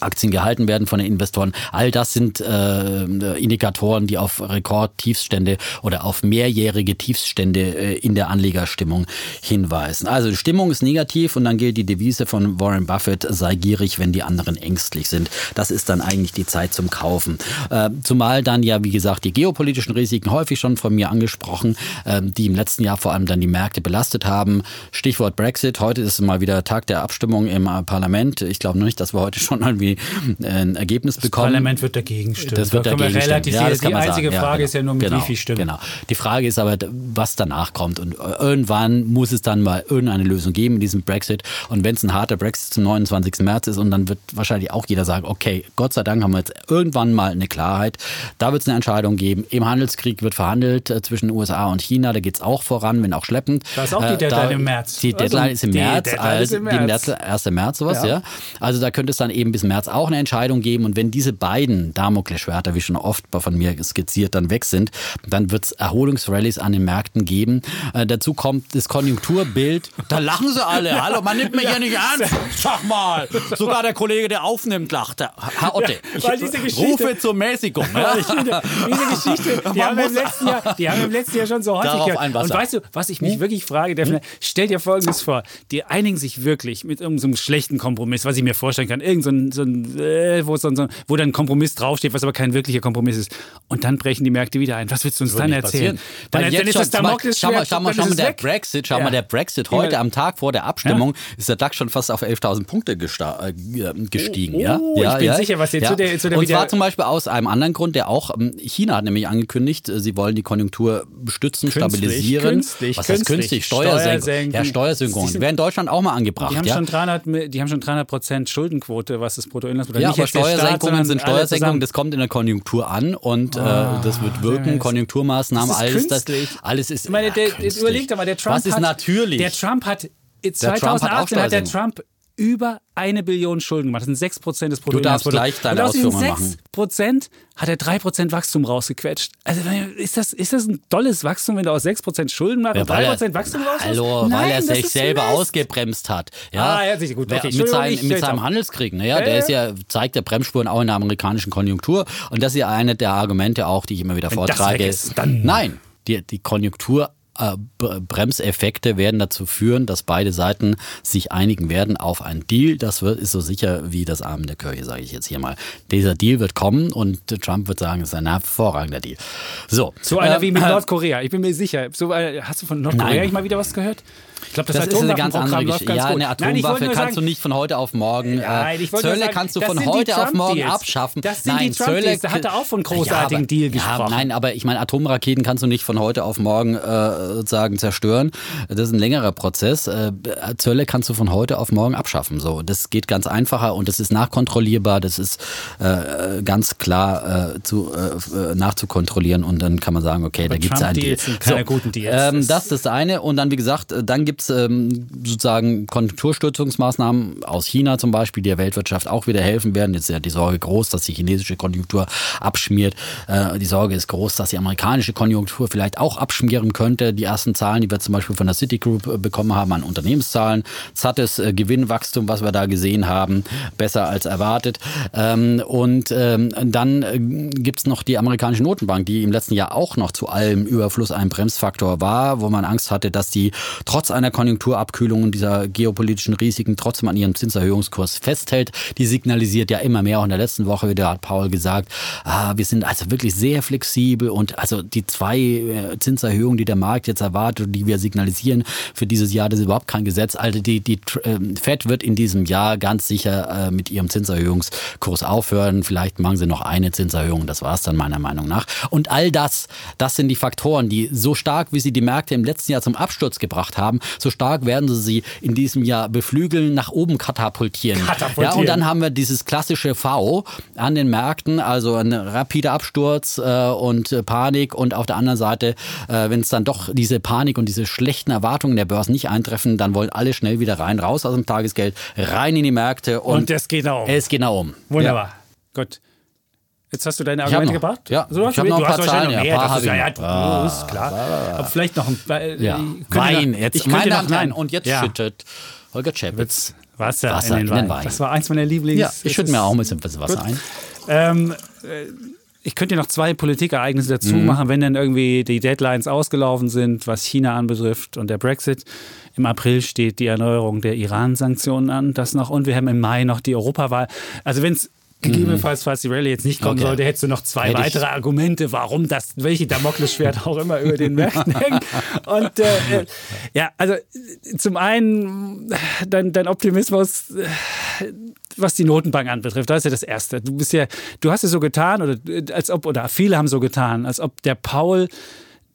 Aktien gehalten werden von den Investoren. All das sind äh, Indikatoren, die auf Rekordtiefstände oder auf mehrjährige Tiefstände äh, in der Anlegerstimmung hinweisen. Also die Stimmung ist negativ und dann gilt die Devise von Warren Buffett, sei gierig, wenn die anderen ängstlich sind. Das ist dann eigentlich die Zeit zum Kaufen. Äh, zumal dann ja, wie gesagt, die geopolitischen Risiken häufig schon von mir angesprochen, äh, die im letzten Jahr vor allem dann die Märkte belastet haben. Stichwort Brexit. Heute ist mal wieder Tag der Abstimmung im Parlament. Ich glaube nicht, dass wir heute schon irgendwie ein Ergebnis das bekommen. Das Parlament wird dagegen stimmen. Das wird da dagegen relativ stimmen. Ja, das die einzige sagen. Frage ja, ist ja nur, mit genau, wie viel Stimmen. Genau. Die Frage ist aber, was danach kommt. Und irgendwann muss es dann mal irgendeine Lösung geben in diesem Brexit. Und wenn es ein harter Brexit zum 29. März ist, und dann wird wahrscheinlich auch jeder sagen, okay, Gott sei Dank haben wir jetzt irgendwann mal eine Klarheit. Da wird es eine Entscheidung geben. Im Handelskrieg wird verhandelt äh, zwischen USA und China. Da geht es auch voran, wenn auch schleppend. Da ist auch die Deadline äh, im März. Die Deadline also, ist im März. Deadline ist im März. Die 1. März sowas, ja. ja. Also da könnte es dann eben bis März auch eine Entscheidung geben. Und wenn diese beiden Damoklesschwerter, wie schon oft von mir skizziert, dann weg sind, dann wird es Erholungsrallies an den Märkten geben. Äh, dazu kommt das Konjunkturbild. Da lachen sie alle. Hallo, man nimmt mich ja, nicht ernst. Sag mal. Sogar der Kollege, der aufnimmt, lacht. Herr Otte, ja, ich diese Geschichte, rufe zur Mäßigung. Ja? diese Geschichte, die haben, im letzten Jahr, die haben im letzten Jahr schon so häufig gehört. Und weißt du, was ich mich hm? wirklich frage, Defner, stell dir Folgendes vor. Die einigen sich wirklich mit irgendeinem so schlechten Kompromiss, was ich mir vorstellen kann. Irgend so ein, so äh, wo, so ein, wo dann ein Kompromiss draufsteht, was aber kein wirklicher Kompromiss ist. Und dann brechen die Märkte wieder ein. Was willst du uns dann erzählen? Dann, dann, dann ist das Damoklesschwert. Schau mal, schau mal, schau mal der Brexit, schau ja. mal der Brexit. Heute am Tag vor der Abstimmung ja. ist der DAX schon fast auf 11.000 Punkte äh, gestiegen. Oh, ja? ja, ich bin ja. sicher, was jetzt zu der, zu der Und zwar zum Beispiel aus einem anderen Grund, der auch, ähm, China hat nämlich angekündigt, äh, sie wollen die Konjunktur stützen, künstlich, stabilisieren. Künstlich, was heißt künstlich? Steuersenkung. Steuersenkung. Ja, Steuersenkung. Wäre in Deutschland auch mal angebracht. Die haben, schon 300, die haben schon 300 Prozent Schuldenquote, was das Bruttoinlandsprodukt Ja, aber Steuersenkungen sind Steuersenkungen, das kommt in der Konjunktur an und oh, äh, das wird wirken. Ja, Konjunkturmaßnahmen, das alles, das, alles ist. Ich meine, der, überlegt aber, der Trump Was ist hat, natürlich? Der Trump hat 2018 hat der Trump über eine Billion Schulden gemacht. Das sind 6 Prozent des Bruttoinlandsprodukts. Du darfst gleich deine Und aus diesen 6 Prozent hat er 3 Prozent Wachstum rausgequetscht. Also ist das, ist das ein tolles Wachstum, wenn du aus 6 Prozent Schulden machst ja, und 3 Prozent Wachstum raus Hallo, Nein, weil er sich selber ausgebremst hat. Ja, ah, ja sicher, gut. Okay, mit, sein, mit seinem Handelskrieg. Ne? Ja, der ist ja, zeigt der Bremsspuren auch in der amerikanischen Konjunktur. Und das ist ja eine der Argumente auch, die ich immer wieder wenn vortrage. Das ist, dann Nein, die, die Konjunktur äh, Bremseffekte werden dazu führen, dass beide Seiten sich einigen werden auf einen Deal. Das wird, ist so sicher wie das Arm der Kirche, sage ich jetzt hier mal. Dieser Deal wird kommen und Trump wird sagen, es ist ein hervorragender Deal. So. So einer äh, wie mit Nordkorea. Ich bin mir sicher. So, äh, hast du von Nordkorea Nein. mal wieder was gehört? Ich glaube, das, das ist eine ganz andere Geschichte. Ja, eine Atomwaffe Nein, kannst sagen, du nicht von heute auf morgen. Nein, ich Zölle sagen, kannst du von heute auf morgen abschaffen. Das sind nein, die Trump Zölle, Da hat er auch von großartigen ja, Deal gesprochen. Ja, nein, aber ich meine, Atomraketen kannst du nicht von heute auf morgen äh, sozusagen zerstören. Das ist ein längerer Prozess. Äh, Zölle kannst du von heute auf morgen abschaffen. So, das geht ganz einfacher und das ist nachkontrollierbar. Das ist äh, ganz klar äh, zu, äh, nachzukontrollieren und dann kann man sagen, okay, aber da gibt es einen Deal. Keine so, guten Deals. Ähm, das ist das eine und dann wie gesagt, dann gibt es ähm, sozusagen Konjunkturstützungsmaßnahmen aus China zum Beispiel, die der Weltwirtschaft auch wieder helfen werden. Jetzt ist ja die Sorge groß, dass die chinesische Konjunktur abschmiert. Äh, die Sorge ist groß, dass die amerikanische Konjunktur vielleicht auch abschmieren könnte. Die ersten Zahlen, die wir zum Beispiel von der Citigroup äh, bekommen haben an Unternehmenszahlen, zattes äh, Gewinnwachstum, was wir da gesehen haben, besser als erwartet. Ähm, und ähm, dann äh, gibt es noch die amerikanische Notenbank, die im letzten Jahr auch noch zu allem Überfluss ein Bremsfaktor war, wo man Angst hatte, dass die trotz einer Konjunkturabkühlung und dieser geopolitischen Risiken trotzdem an ihrem Zinserhöhungskurs festhält. Die signalisiert ja immer mehr. Auch in der letzten Woche wieder hat Paul gesagt, ah, wir sind also wirklich sehr flexibel und also die zwei äh, Zinserhöhungen, die der Markt jetzt erwartet und die wir signalisieren für dieses Jahr, das ist überhaupt kein Gesetz. Also die, die ähm, Fed wird in diesem Jahr ganz sicher äh, mit ihrem Zinserhöhungskurs aufhören. Vielleicht machen sie noch eine Zinserhöhung. Das war es dann meiner Meinung nach. Und all das, das sind die Faktoren, die so stark, wie sie die Märkte im letzten Jahr zum Absturz gebracht haben, so stark werden sie sie in diesem Jahr beflügeln, nach oben katapultieren. katapultieren. Ja, und dann haben wir dieses klassische V an den Märkten, also ein rapider Absturz äh, und Panik und auf der anderen Seite, äh, wenn es dann doch diese Panik und diese schlechten Erwartungen der Börsen nicht eintreffen, dann wollen alle schnell wieder rein, raus aus dem Tagesgeld, rein in die Märkte und, und es geht nach um. Es geht nach um. Wunderbar. Ja. Gut. Jetzt hast du deine Argumente noch, gebracht? Ja, also, ich habe noch ein paar Zahlen. Ja, mehr, paar ist, ja, ja, ah, ist klar. Aber vielleicht noch ein äh, ja. Wein. Jetzt ich könnte noch, nein. Und jetzt ja. schüttet Holger Chapitz Wasser, Wasser in den, in den Wein. Das war eins meiner Lieblings. Ja, ich schütte mir auch ein bisschen Wasser ein. Ähm, äh, ich könnte dir noch zwei Politikereignisse dazu Mhm. machen, wenn dann irgendwie die Deadlines ausgelaufen sind, was China anbetrifft und der Brexit. Im April steht die Erneuerung der Iran-Sanktionen an, das noch. Und wir haben im Mai noch die Europawahl. Also wenn es gegebenenfalls, falls die Rallye jetzt nicht kommen. Okay. sollte, hättest du noch zwei Hätte ich- weitere Argumente, warum das, welche Damoklesschwert auch immer über den Märkten hängen. Und äh, äh, ja, also zum einen dein, dein Optimismus, äh, was die Notenbank anbetrifft, das ist ja das Erste. Du bist ja, du hast ja so getan, oder äh, als ob, oder viele haben so getan, als ob der Paul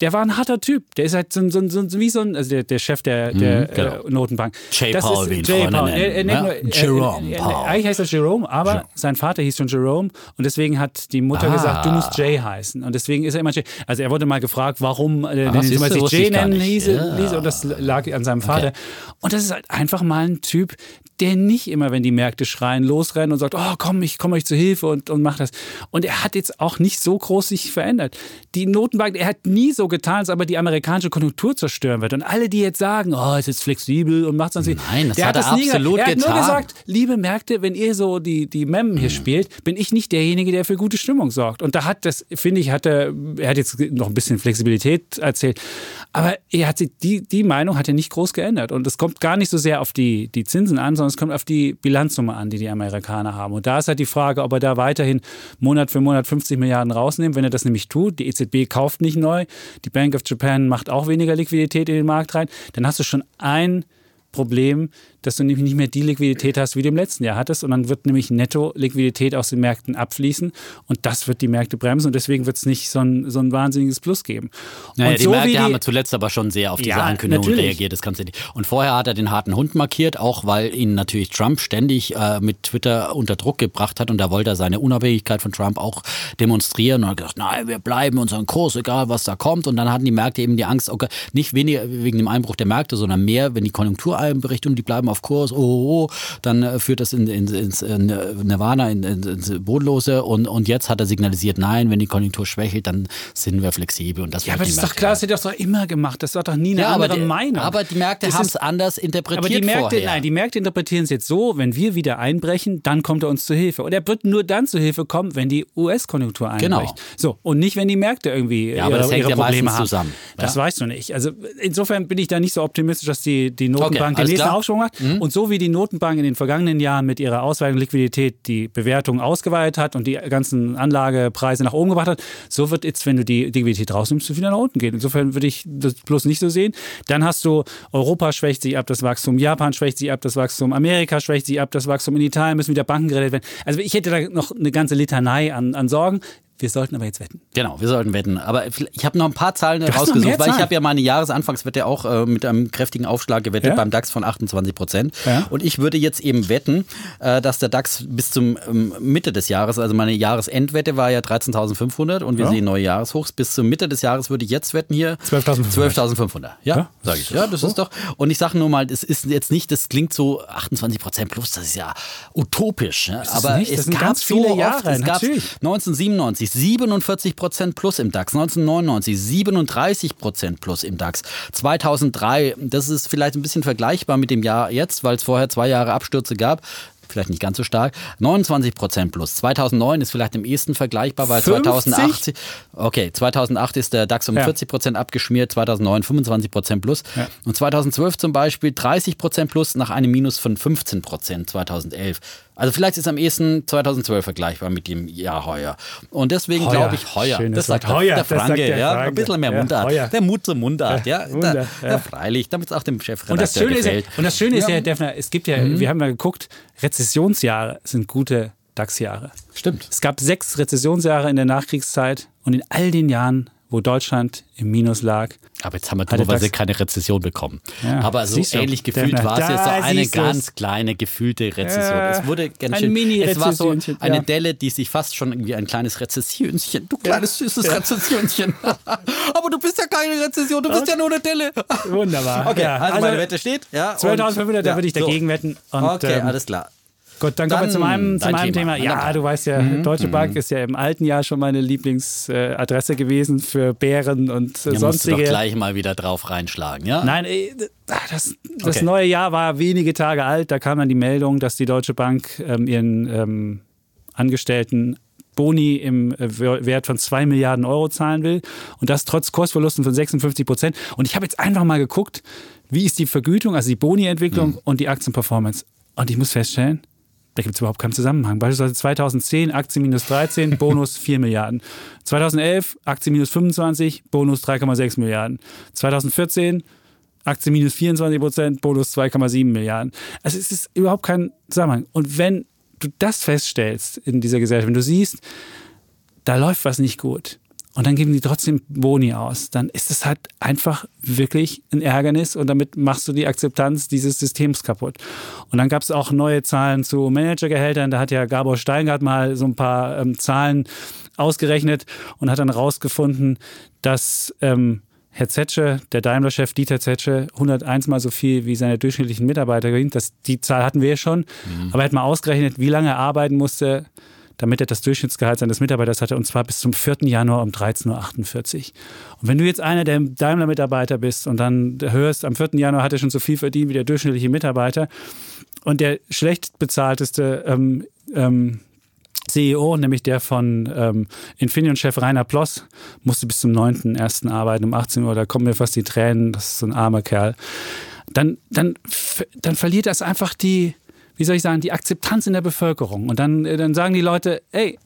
der war ein harter Typ. Der ist halt so, ein- so, so, wie so ein, also der, der Chef der, der genau. äh, Notenbank. J. Das Paul, ist wie J. Paul. Er, er ja? nur, er, Jerome er, Paul. Eigentlich heißt er Jerome, aber sein Vater hieß schon Jerome und deswegen hat die Mutter Ah. gesagt, du musst Jay heißen. Und deswegen ist er immer Jay. Also er wurde mal gefragt, warum äh, immer du, sich Jay nennen hieß, Ja. ließ und das lag an seinem Vater. Und das ist halt einfach mal ein Typ, der nicht immer, wenn die Märkte schreien, losrennt und sagt, oh komm, ich komme euch zu Hilfe und, und mach das. Und er hat jetzt auch nicht so groß sich verändert. Die Notenbank, er hat nie so getan, als ob er die amerikanische Konjunktur zerstören wird. Und alle, die jetzt sagen, oh, ist jetzt flexibel und macht sonst nicht. Nein, das der hat er nie gesagt. absolut Er hat nur getan. gesagt, liebe Märkte, wenn ihr so die, die Memmen hier spielt, bin ich nicht derjenige, der für gute Stimmung sorgt. Und da hat das, finde ich, hat er, er hat jetzt noch ein bisschen Flexibilität erzählt. Aber er hat sich, die, die Meinung hat er nicht groß geändert. Und es kommt gar nicht so sehr auf die, die Zinsen an, sondern es kommt auf die Bilanzsumme an, die die Amerikaner haben. Und da ist halt die Frage, ob er da weiterhin Monat für Monat 50 Milliarden rausnimmt. Wenn er das nämlich tut, die EZB kauft nicht neu, die Bank of Japan macht auch weniger Liquidität in den Markt rein, dann hast du schon ein Problem, dass du nämlich nicht mehr die Liquidität hast, wie du im letzten Jahr hattest. Und dann wird nämlich Netto-Liquidität aus den Märkten abfließen. Und das wird die Märkte bremsen. Und deswegen wird es nicht so ein, so ein wahnsinniges Plus geben. Naja, und die so Märkte haben die, ja zuletzt aber schon sehr auf diese Ja, Ankündigung natürlich. reagiert. Das kannst du nicht. Und vorher hat er den harten Hund markiert, auch weil ihn natürlich Trump ständig äh, mit Twitter unter Druck gebracht hat. Und da wollte er seine Unabhängigkeit von Trump auch demonstrieren und hat gesagt, nein, wir bleiben unseren Kurs, egal was da kommt. Und dann hatten die Märkte eben die Angst, okay, nicht weniger wegen dem Einbruch der Märkte, sondern mehr, wenn die Konjunktur einbricht und die bleiben auf Kurs, oh, oh, oh dann äh, führt das in, in, ins äh, Nirvana, in, in, ins Bodenlose. Und, und jetzt hat er signalisiert, nein, wenn die Konjunktur schwächelt, dann sind wir flexibel. Und das ja, wird aber das ist doch klar, das hätte doch immer gemacht. Das war doch nie eine ja, aber andere die, Meinung. aber die Märkte haben es anders interpretiert Aber die Märkte, vorher. nein, die Märkte interpretieren es jetzt so, wenn wir wieder einbrechen, dann kommt er uns zu Hilfe. Und er wird nur dann zu Hilfe kommen, wenn die US-Konjunktur einbricht. Genau. So, und nicht, wenn die Märkte irgendwie Ja, aber ihre, das hängt ja Probleme haben. zusammen, Das ja. weißt du nicht. Also insofern bin ich da nicht so optimistisch, dass die, die Notenbank alles den nächsten klar. Aufschwung macht. Und so wie die Notenbank in den vergangenen Jahren mit ihrer Ausweitung Liquidität die Bewertung ausgeweitet hat und die ganzen Anlagepreise nach oben gebracht hat, so wird jetzt, wenn du die Liquidität rausnimmst, du wieder nach unten gehen. Insofern würde ich das bloß nicht so sehen. Dann hast du Europa schwächt sich ab, das Wachstum, Japan schwächt sich ab, das Wachstum, Amerika schwächt sich ab, das Wachstum, in Italien müssen wieder Banken gerettet werden. Also ich hätte da noch eine ganze Litanei an, an Sorgen. Wir sollten aber jetzt wetten. Genau, wir sollten wetten. Aber ich habe noch ein paar Zahlen äh, rausgesucht, weil ich habe ja meine Jahresanfangswette auch äh, mit einem kräftigen Aufschlag gewettet ja? beim DAX von 28 Prozent. Ja? Und ich würde jetzt eben wetten, äh, dass der DAX bis zum ähm, Mitte des Jahres, also meine Jahresendwette war ja 13.500 und wir ja? sehen neue Jahreshochs. Bis zur Mitte des Jahres würde ich jetzt wetten hier 12.500. 12.500, ja, ja? sage ich. Ja, das so? ist oh. doch. Und ich sage nur mal, es ist jetzt nicht, das klingt so 28 Prozent plus, das ist ja utopisch. Ne? Ist aber es, es gab ganz viele so Jahre. Oft, es gab 1997 1999 47 Prozent plus im DAX, 1999 37 Prozent plus im DAX, 2003, das ist vielleicht ein bisschen vergleichbar mit dem Jahr jetzt, weil es vorher zwei Jahre Abstürze gab, vielleicht nicht ganz so stark. 29 Prozent plus. 2009 ist vielleicht im ehesten vergleichbar, weil 50? 2008, okay, 2008 ist der DAX um ja. 40 Prozent abgeschmiert, 2009 25 Prozent plus. Ja. Und 2012 zum Beispiel 30 Prozent plus nach einem Minus von 15 Prozent 2011. Also vielleicht ist am ehesten 2012 vergleichbar mit dem Jahr heuer. Und deswegen glaube ich heuer. Das sagt. Heuer, der sagt Franke, der ja, Franke. ein bisschen mehr Ja, Mundart. heuer. Der Mut zum Mundart, ja. Ja, Wunder, da, ja. ja. freilich, damit es auch dem Chefredakteur Und das Schöne ist ja, gefällt. und das Schöne ist Ja. Mhm. ja, Defner, es gibt ja, wir haben ja geguckt, Rezessionsjahre sind gute DAX-Jahre. Stimmt. Es gab sechs Rezessionsjahre in der Nachkriegszeit und in all den Jahren, wo Deutschland im Minus lag, Aber jetzt haben wir dummerweise keine Rezession bekommen. Ja, Aber so du. ähnlich gefühlt war es jetzt so eine ganz kleine gefühlte Rezession. Ja, es wurde ganz schön. Es war so eine ja. Delle, die sich fast schon irgendwie ein kleines Rezessionchen. Du kleines süßes. Rezessionchen. Aber du bist ja keine Rezession, du bist ja nur eine Delle. Wunderbar. Okay, Ja, also, meine Wette steht. Ja, und- 12.500, da würde ich so. dagegen wetten. Und, okay, ähm, alles klar. Gut, dann, dann kommen wir zu meinem, zu meinem Thema. Thema. Ja, du weißt ja, mhm. Deutsche Bank mhm. ist ja im alten Jahr schon meine Lieblingsadresse gewesen für Bären und ja, sonstige. Musst du doch gleich mal wieder drauf reinschlagen, ja? Nein, das, das okay. neue Jahr war wenige Tage alt. Da kam dann die Meldung, dass die Deutsche Bank ähm, ihren ähm, Angestellten Boni im äh, Wert von 2 Milliarden Euro zahlen will. Und das trotz Kursverlusten von 56 Prozent. Und ich habe jetzt einfach mal geguckt, wie ist die Vergütung, also die Boni-Entwicklung mhm. und die Aktienperformance. Und ich muss feststellen, da gibt es überhaupt keinen Zusammenhang. Beispielsweise 2010 Aktie minus 13, Bonus 4 Milliarden. 2011 Aktie minus 25, Bonus 3,6 Milliarden. 2014 Aktie minus 24 Prozent, Bonus 2,7 Milliarden. Also es ist überhaupt kein Zusammenhang. Und wenn du das feststellst in dieser Gesellschaft, wenn du siehst, da läuft was nicht gut, und dann geben die trotzdem Boni aus, dann ist es halt einfach wirklich ein Ärgernis und damit machst du die Akzeptanz dieses Systems kaputt. Und dann gab es auch neue Zahlen zu Managergehältern. Da hat ja Gabor Steingart mal so ein paar ähm, Zahlen ausgerechnet und hat dann rausgefunden, dass ähm, Herr Zetsche, der Daimler-Chef Dieter Zetsche, 101 mal so viel wie seine durchschnittlichen Mitarbeiter gewinnt. Das, die Zahl hatten wir ja schon. Mhm. Aber er hat mal ausgerechnet, wie lange er arbeiten musste, damit er das Durchschnittsgehalt seines Mitarbeiters hatte, und zwar bis zum 4. Januar um 13.48 Uhr. Und wenn du jetzt einer der Daimler-Mitarbeiter bist und dann hörst, am 4. Januar hat er schon so viel verdient wie der durchschnittliche Mitarbeiter und der schlecht bezahlteste ähm, ähm, CEO, nämlich der von ähm, Infineon-Chef Rainer Ploss, musste bis zum 9.1. arbeiten um 18 Uhr. Da kommen mir fast die Tränen. Das ist so ein armer Kerl. Dann, dann, dann verliert das einfach die, wie soll ich sagen, die Akzeptanz in der Bevölkerung. Und dann, äh, dann sagen die Leute, ey,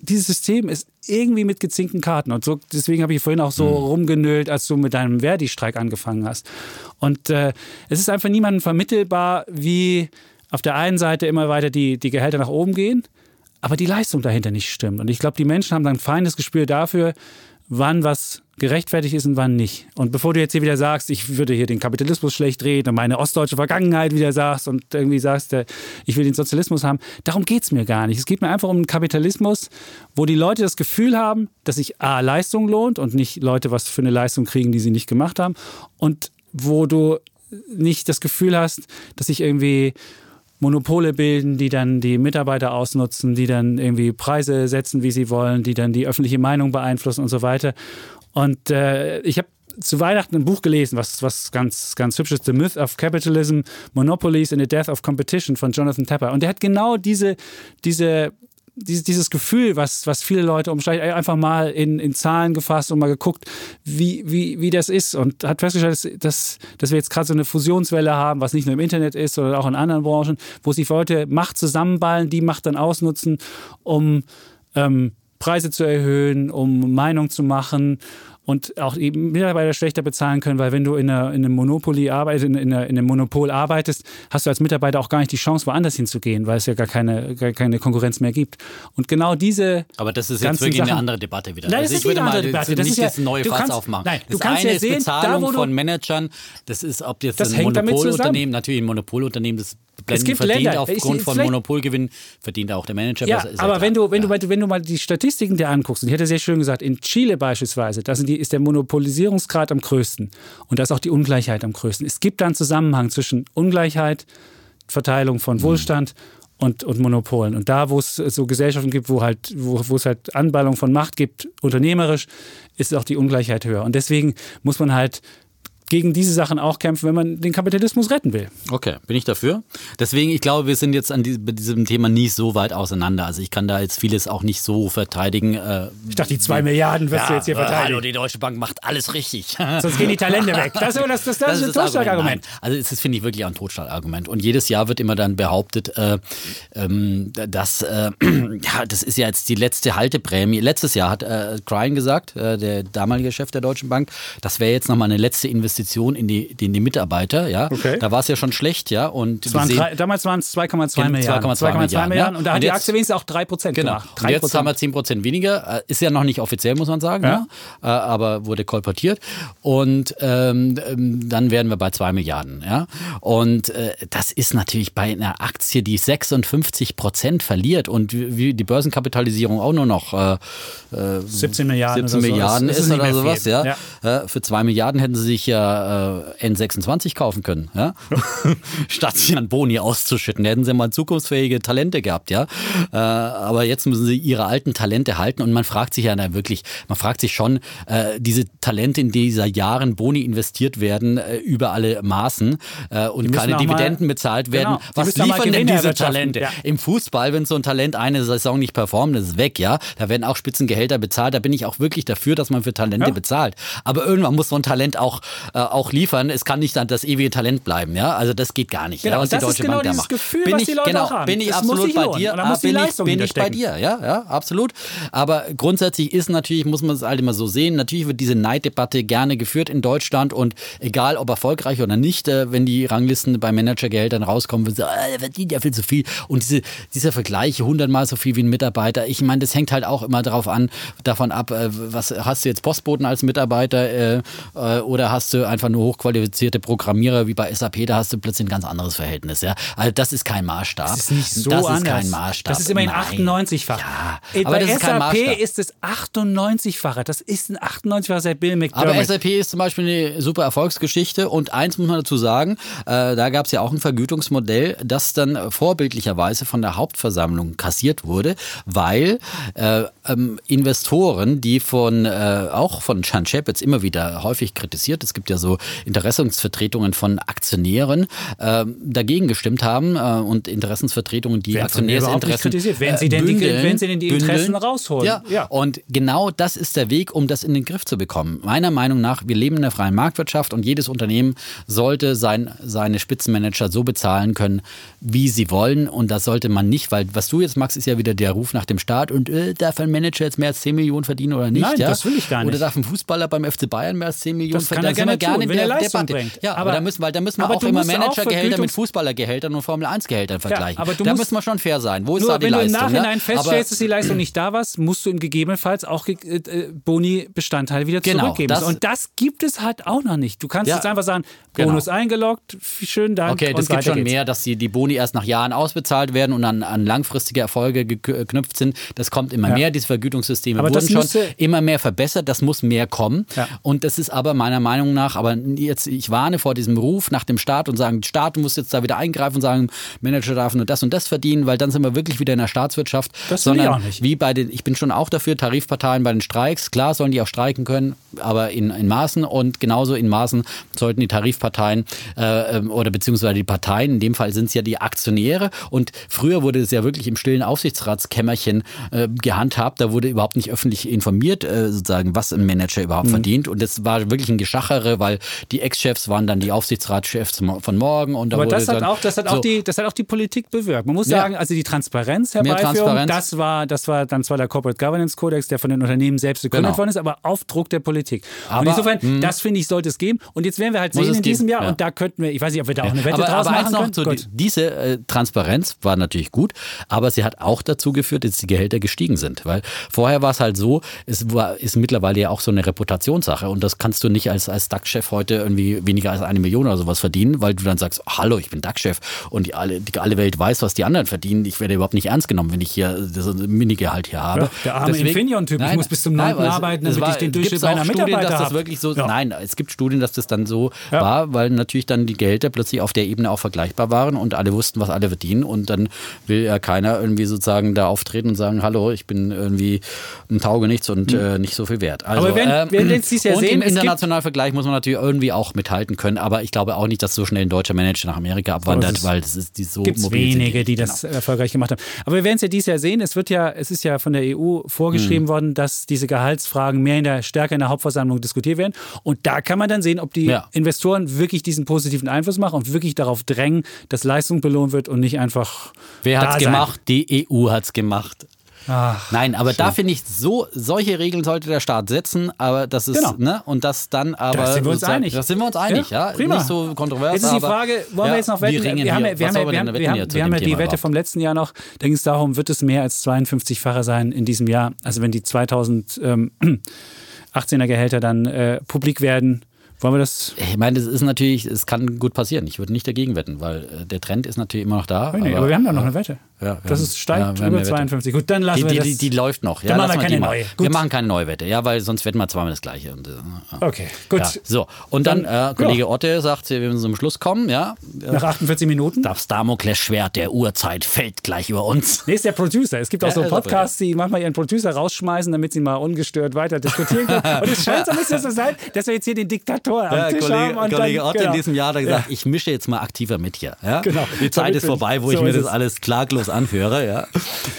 dieses System ist irgendwie mit gezinkten Karten. Und so, deswegen habe ich vorhin auch so mhm. rumgenölt, als du mit deinem Verdi-Streik angefangen hast. Und äh, es ist einfach niemandem vermittelbar, wie auf der einen Seite immer weiter die, die Gehälter nach oben gehen, aber die Leistung dahinter nicht stimmt. Und ich glaube, die Menschen haben dann ein feines Gespür dafür, wann was gerechtfertigt ist und wann nicht. Und bevor du jetzt hier wieder sagst, ich würde hier den Kapitalismus schlecht reden und meine ostdeutsche Vergangenheit wieder sagst und irgendwie sagst, äh, ich will den Sozialismus haben, darum geht es mir gar nicht. Es geht mir einfach um einen Kapitalismus, wo die Leute das Gefühl haben, dass sich A, Leistung lohnt und nicht Leute was für eine Leistung kriegen, die sie nicht gemacht haben und wo du nicht das Gefühl hast, dass sich irgendwie Monopole bilden, die dann die Mitarbeiter ausnutzen, die dann irgendwie Preise setzen, wie sie wollen, die dann die öffentliche Meinung beeinflussen und so weiter. Und äh, ich habe zu Weihnachten ein Buch gelesen, was, was ganz, ganz hübsch ist, The Myth of Capitalism, Monopolies and the Death of Competition von Jonathan Tepper. Und der hat genau diese, diese dieses, dieses Gefühl, was, was viele Leute umschreiben, einfach mal in, in Zahlen gefasst und mal geguckt, wie, wie, wie das ist und hat festgestellt, dass, dass wir jetzt gerade so eine Fusionswelle haben, was nicht nur im Internet ist, sondern auch in anderen Branchen, wo sich Leute Macht zusammenballen, die Macht dann ausnutzen, um ähm, Preise zu erhöhen, um Meinung zu machen und auch die Mitarbeiter schlechter bezahlen können, weil wenn du in, einer, in einem Monopoly arbeitest, in, in, einer, in, einem Monopol arbeitest, hast du als Mitarbeiter auch gar nicht die Chance, woanders hinzugehen, weil es ja gar keine, gar keine Konkurrenz mehr gibt. Und genau diese. Aber das ist jetzt wirklich Sachen, eine andere Debatte wieder. Nein, das also ist ich würde eine andere Debatte. Das nicht ist ja, das neue Fass kannst, aufmachen. Nein, das eine ja sehen, ist Bezahlung da, von Managern. Das ist, ob jetzt das ein Monopolunternehmen, natürlich ein Monopolunternehmen, das es gibt verdient Länder, aufgrund von Monopolgewinn, verdient auch der Manager. Ja, aber wenn du, wenn, ja. du, wenn du mal die Statistiken dir anguckst, und ich hätte sehr schön gesagt, in Chile beispielsweise, da ist der Monopolisierungsgrad am größten und da ist auch die Ungleichheit am größten. Es gibt da einen Zusammenhang zwischen Ungleichheit, Verteilung von mhm. Wohlstand und, und Monopolen. Und da, wo es so Gesellschaften gibt, wo, halt, wo, wo es halt Anballung von Macht gibt, unternehmerisch, ist auch die Ungleichheit höher. Und deswegen muss man halt gegen diese Sachen auch kämpfen, wenn man den Kapitalismus retten will. Okay, bin ich dafür. Deswegen, ich glaube, wir sind jetzt an diesem Thema nicht so weit auseinander. Also ich kann da jetzt vieles auch nicht so verteidigen. Äh, ich dachte, die zwei Milliarden wirst ja, du jetzt hier verteidigen. Hallo, die Deutsche Bank macht alles richtig. Sonst gehen die Talente weg. Das, das, das, das, das ist ein Totschlagargument. Also das finde ich wirklich ein Totschlagargument. Und jedes Jahr wird immer dann behauptet, äh, ähm, dass, äh, ja, das ist ja jetzt die letzte Halteprämie. Letztes Jahr hat äh, Cryan gesagt, äh, der damalige Chef der Deutschen Bank, das wäre jetzt nochmal eine letzte Investition Investition in die, in die Mitarbeiter. Ja, okay. da war es ja schon schlecht, ja. Und waren drei, damals waren es 2,2 Milliarden. 2,2 Milliarden, Milliarden. Ja? Und da hat die Aktie wenigstens auch 3 Prozent genau. gemacht. 3%. Und jetzt haben wir 10 Prozent weniger. Äh, ist ja noch nicht offiziell, muss man sagen, ja. ja? Äh, aber wurde kolportiert. Und ähm, ähm dann wären wir bei 2 Milliarden. Ja? Und äh, das ist natürlich bei einer Aktie, die 56 Prozent verliert und wie die Börsenkapitalisierung auch nur noch äh, 17 Milliarden, 17 Milliarden ist, ist oder sowas. Ja? ja. Für 2 Milliarden hätten sie sich ja äh, N26 kaufen können, ja? statt sich an Boni auszuschütten. Da hätten sie mal zukunftsfähige Talente gehabt, ja. Äh, aber jetzt müssen sie ihre alten Talente halten und man fragt sich ja wirklich, man fragt sich schon, äh, diese Talente, in dieser Jahren Boni investiert werden, äh, über alle Maßen äh, und keine Dividenden bezahlt werden. Genau. Was liefern denn diese Talente? Ja. Im Fußball, wenn so ein Talent eine Saison nicht performt, ist es weg, ja. Da werden auch Spitzengehälter bezahlt. Da bin ich auch wirklich dafür, dass man für Talente ja. bezahlt. Aber irgendwann muss so ein Talent auch, äh, auch liefern. Es kann nicht dann das ewige Talent bleiben, ja. Also das geht gar nicht. Genau, ja, was das die Deutsche ist genau Bank dieses Gefühl, bin was die Leute genau, haben. Bin ich das absolut bei dir. Ah, bin ich, bin ich bei dir, ja, ja, absolut. Aber grundsätzlich ist natürlich, muss man es halt immer so sehen, natürlich wird diese Neiddebatte gerne geführt in Deutschland und egal ob erfolgreich oder nicht, äh, wenn die Ranglisten bei Managergehältern rauskommen, wird so, der verdient ja viel zu viel. Und diese, dieser Vergleich, hundertmal so viel wie ein Mitarbeiter, ich meine, das hängt halt auch immer darauf an, davon ab, äh, was hast du jetzt Postboten als Mitarbeiter äh, äh, oder hast du einfach nur hochqualifizierte Programmierer wie bei SAP, da hast du plötzlich ein ganz anderes Verhältnis. Ja? Also das ist kein Maßstab. Das ist nicht so das anders. ist kein Maßstab. Das ist immerhin 98-fach. Ja, aber bei SAP ist es 98-fache. Das ist ein 98-facher seit Bill McDermott. Aber SAP ist zum Beispiel eine super Erfolgsgeschichte und eins muss man dazu sagen, äh, da gab es ja auch ein Vergütungsmodell, das dann vorbildlicherweise von der Hauptversammlung kassiert wurde, weil äh, ähm, Investoren, die von äh, auch von Chan Chapitz immer wieder häufig kritisiert, es gibt ja so Interessensvertretungen von Aktionären, äh, dagegen gestimmt haben äh, und Interessensvertretungen, die Aktionärsinteressen kritisiert, wenn sie denn bündeln, die, wenn sie denn die Interessen bündeln. rausholen. Ja. ja, und genau das ist der Weg, um das in den Griff zu bekommen. Meiner Meinung nach, wir leben in einer freien Marktwirtschaft und jedes Unternehmen sollte sein, seine Spitzenmanager so bezahlen können, wie sie wollen und das sollte man nicht, weil was du jetzt machst, ist ja wieder der Ruf nach dem Staat und äh, ein Manager jetzt mehr als 10 Millionen verdienen oder nicht? Nein, ja? das will ich gar nicht. Oder darf ein Fußballer beim FC Bayern mehr als 10 Millionen das verdienen? Das kann er gerne, tun, gerne in der Debatte. Bringt. Ja, aber, aber da müssen, weil da müssen wir auch immer Managergehälter mit Fußballergehältern und Formel 1 Gehältern vergleichen. Ja, aber da müssen wir schon fair sein. Wo ist da die Leistung? Wenn du im Nachhinein ne? feststellst, dass die Leistung nicht da war, musst du ihm gegebenenfalls auch äh, Boni-Bestandteile wieder genau, zurückgeben. Das, und das gibt es halt auch noch nicht. Du kannst ja, jetzt einfach sagen, genau. Bonus genau. eingeloggt, schön Dank. Okay, das gibt schon geht's. mehr, dass die, die Boni erst nach Jahren ausbezahlt werden und an, an langfristige Erfolge geknüpft sind. Das kommt immer ja. mehr. Diese Vergütungssysteme aber wurden schon immer mehr verbessert. Das muss mehr kommen. Ja. Und das ist aber meiner Meinung nach, aber jetzt, ich warne vor diesem Ruf nach dem Staat und sagen, Staat muss jetzt da wieder eingreifen und sagen, Manager darf nur das und das verdienen, weil dann sind wir wirklich wieder in der Staatswirtschaft. Das sondern ich auch nicht. wie bei den, ich bin schon auch dafür, Tarifparteien bei den Streiks, klar sollen die auch streiken können, aber in, in Maßen und genauso in Maßen sollten die Tarifparteien äh, ähm, oder beziehungsweise die Parteien, in dem Fall sind es ja die Aktionäre und früher wurde es ja wirklich im stillen Aufsichtsratskämmerchen äh, gehandhabt, da wurde überhaupt nicht öffentlich informiert, äh, sozusagen, was ein Manager überhaupt mhm. verdient und das war wirklich ein Geschachere, weil die Ex-Chefs waren dann die Aufsichtsratschefs von morgen und da aber das hat auch, das hat so auch die, das hat auch die Politik bewirkt. Man muss ja. sagen, also die Transparenz herbeiführen, Transparenz. das war, das war dann zwar der Corporate Governance Codex, der von den Unternehmen selbst gegründet genau. worden ist, aber auf Druck der Politik. Aber, und insofern, mh. das finde ich, sollte es geben. Und jetzt werden wir halt sehen in diesem Jahr, ja. und da könnten wir, ich weiß nicht, ob wir da auch eine Wette aber, draus aber machen noch. So, diese äh, Transparenz war natürlich gut, aber sie hat auch dazu geführt, dass die Gehälter gestiegen sind. Weil vorher war es halt so, es war, ist mittlerweile ja auch so eine Reputationssache und das kannst du nicht als, als DAX-Chef heute irgendwie weniger als eine Million oder sowas verdienen, weil du dann sagst, hallo, ich bin DAX-Chef und die alle, die alle Welt weiß, was die anderen verdienen. Ich werde überhaupt nicht ernst genommen, wenn ich hier so ein Minigehalt hier habe. Ja, der arme Infineon-Typ, ich muss bis zum 9. arbeiten, damit war, ich den Durchschnitt meiner Mitarbeiter dass das wirklich so, ja. Nein, es gibt Studien, dass das dann so ja. war, weil natürlich dann die Gehälter plötzlich auf der Ebene auch vergleichbar waren und alle wussten, was alle verdienen und dann will ja keiner irgendwie sozusagen da auftreten und sagen, hallo, ich bin irgendwie ein Taugenichts und mhm. äh, nicht so viel wert. Also, aber wenn, ähm, wenn jetzt dies ja und sehen, im internationalen Vergleich muss man natürlich irgendwie auch mithalten können, aber ich glaube auch nicht, dass so schnell ein deutscher Manager nach Amerika abwandert, weil das ist die so gibt's wenige, die das genau. erfolgreich gemacht haben. Aber wir werden es ja dieses Jahr sehen. Es wird ja, es ist ja von der EU vorgeschrieben mhm. worden, dass diese Gehaltsfragen mehr in der stärker in der Hauptversammlung diskutiert werden. Und da kann man dann sehen, ob die ja. Investoren wirklich diesen positiven Einfluss machen und wirklich darauf drängen, dass Leistung belohnt wird und nicht einfach. Wer hat es gemacht? Die EU hat es gemacht. Ach, Nein, aber schön. da finde ich, so, solche Regeln sollte der Staat setzen, aber das ist, genau. ne, und das dann aber. Da sind wir uns einig. Da sind wir uns einig, ja. ja. Prima. Nicht so kontrovers. Jetzt ist die Frage, wollen ja, wir jetzt noch wetten? Wir haben, ja, wir haben, wir haben, wir haben, wir haben ja die Wette vom letzten Jahr noch. Da ging es darum, wird es mehr als 52-fache sein in diesem Jahr? Also wenn die 2018er Gehälter dann äh, publik werden, wollen wir das? Ich meine, es ist natürlich, es kann gut passieren. Ich würde nicht dagegen wetten, weil äh, der Trend ist natürlich immer noch da. Nee, aber, aber, wir haben da noch eine Wette. Ja, das ist steigt über 52. Gut, dann lassen die, wir die, das. Die, die läuft noch. Dann machen wir keine neue. Wir Gut. machen keine neue Wette, ja, weil sonst wetten wir zweimal das Gleiche. Und, äh, okay, gut. ja. So, und dann, Dann, äh, Kollege Otte sagt, wir müssen zum Schluss kommen, ja. Nach 48 Minuten? Das Damoklesschwert der Urzeit fällt gleich über uns. Nee, ist der Producer. Es gibt auch Ja, so Podcasts, die manchmal ihren Producer rausschmeißen, damit sie mal ungestört weiter diskutieren können. Und es scheint so ein bisschen so sein, dass wir jetzt hier den Diktator am Ja, Tisch Kollege, haben. Und Kollege dann, Otte genau. in diesem Jahr hat gesagt, ich mische jetzt mal aktiver mit hier. Ja? Genau. Die Zeit Damit ist vorbei, wo ich mir das es. alles klaglos anhöre. Ja?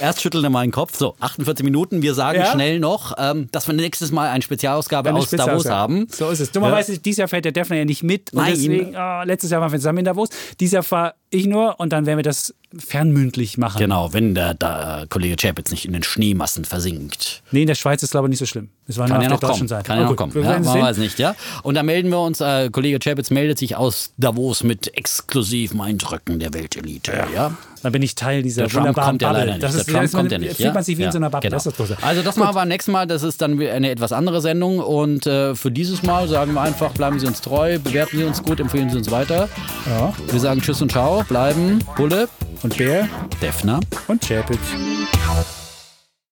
Erst schüttelt er meinen Kopf. So, 48 Minuten. Wir sagen Ja? schnell noch, ähm, dass wir nächstes Mal eine Spezialausgabe Eine aus Davos Spezialausgabe. haben. So ist es. Dummerweise, dieses Jahr fährt der Defner ja nicht mit. Und Nein. deswegen, ah, letztes Jahr waren wir zusammen in Davos. Dieses Jahr ich nur und dann werden wir das fernmündlich machen. Genau, wenn der, der Kollege Chapitz nicht in den Schneemassen versinkt. Nee, in der Schweiz ist glaube ich nicht so schlimm. Es war Kann nur ja auf noch der deutschen kommen. Seite. Kann ja Oh, noch gut. kommen. Wir Ja, man weiß nicht, ja. Und da melden wir uns, äh, Kollege Chapitz meldet sich aus Davos mit exklusiven Eindrücken der Weltelite. Ja. Dann bin ich Teil dieser Der Trump kommt ja Bubble. leider nicht. Das Der ist, Trump das ist kommt ja nicht. Fühlt ja? man sich wie ja, in so einer Bubble. Genau. Das ist das Große. Also das machen wir beim nächsten Mal. Das ist dann eine etwas andere Sendung. Und äh, für dieses Mal sagen wir einfach, bleiben Sie uns treu, bewerten Sie uns gut, empfehlen Sie uns weiter. Ja. Wir sagen Tschüss und Ciao, bleiben Bulle, Und Bär Defner. und Chapitz.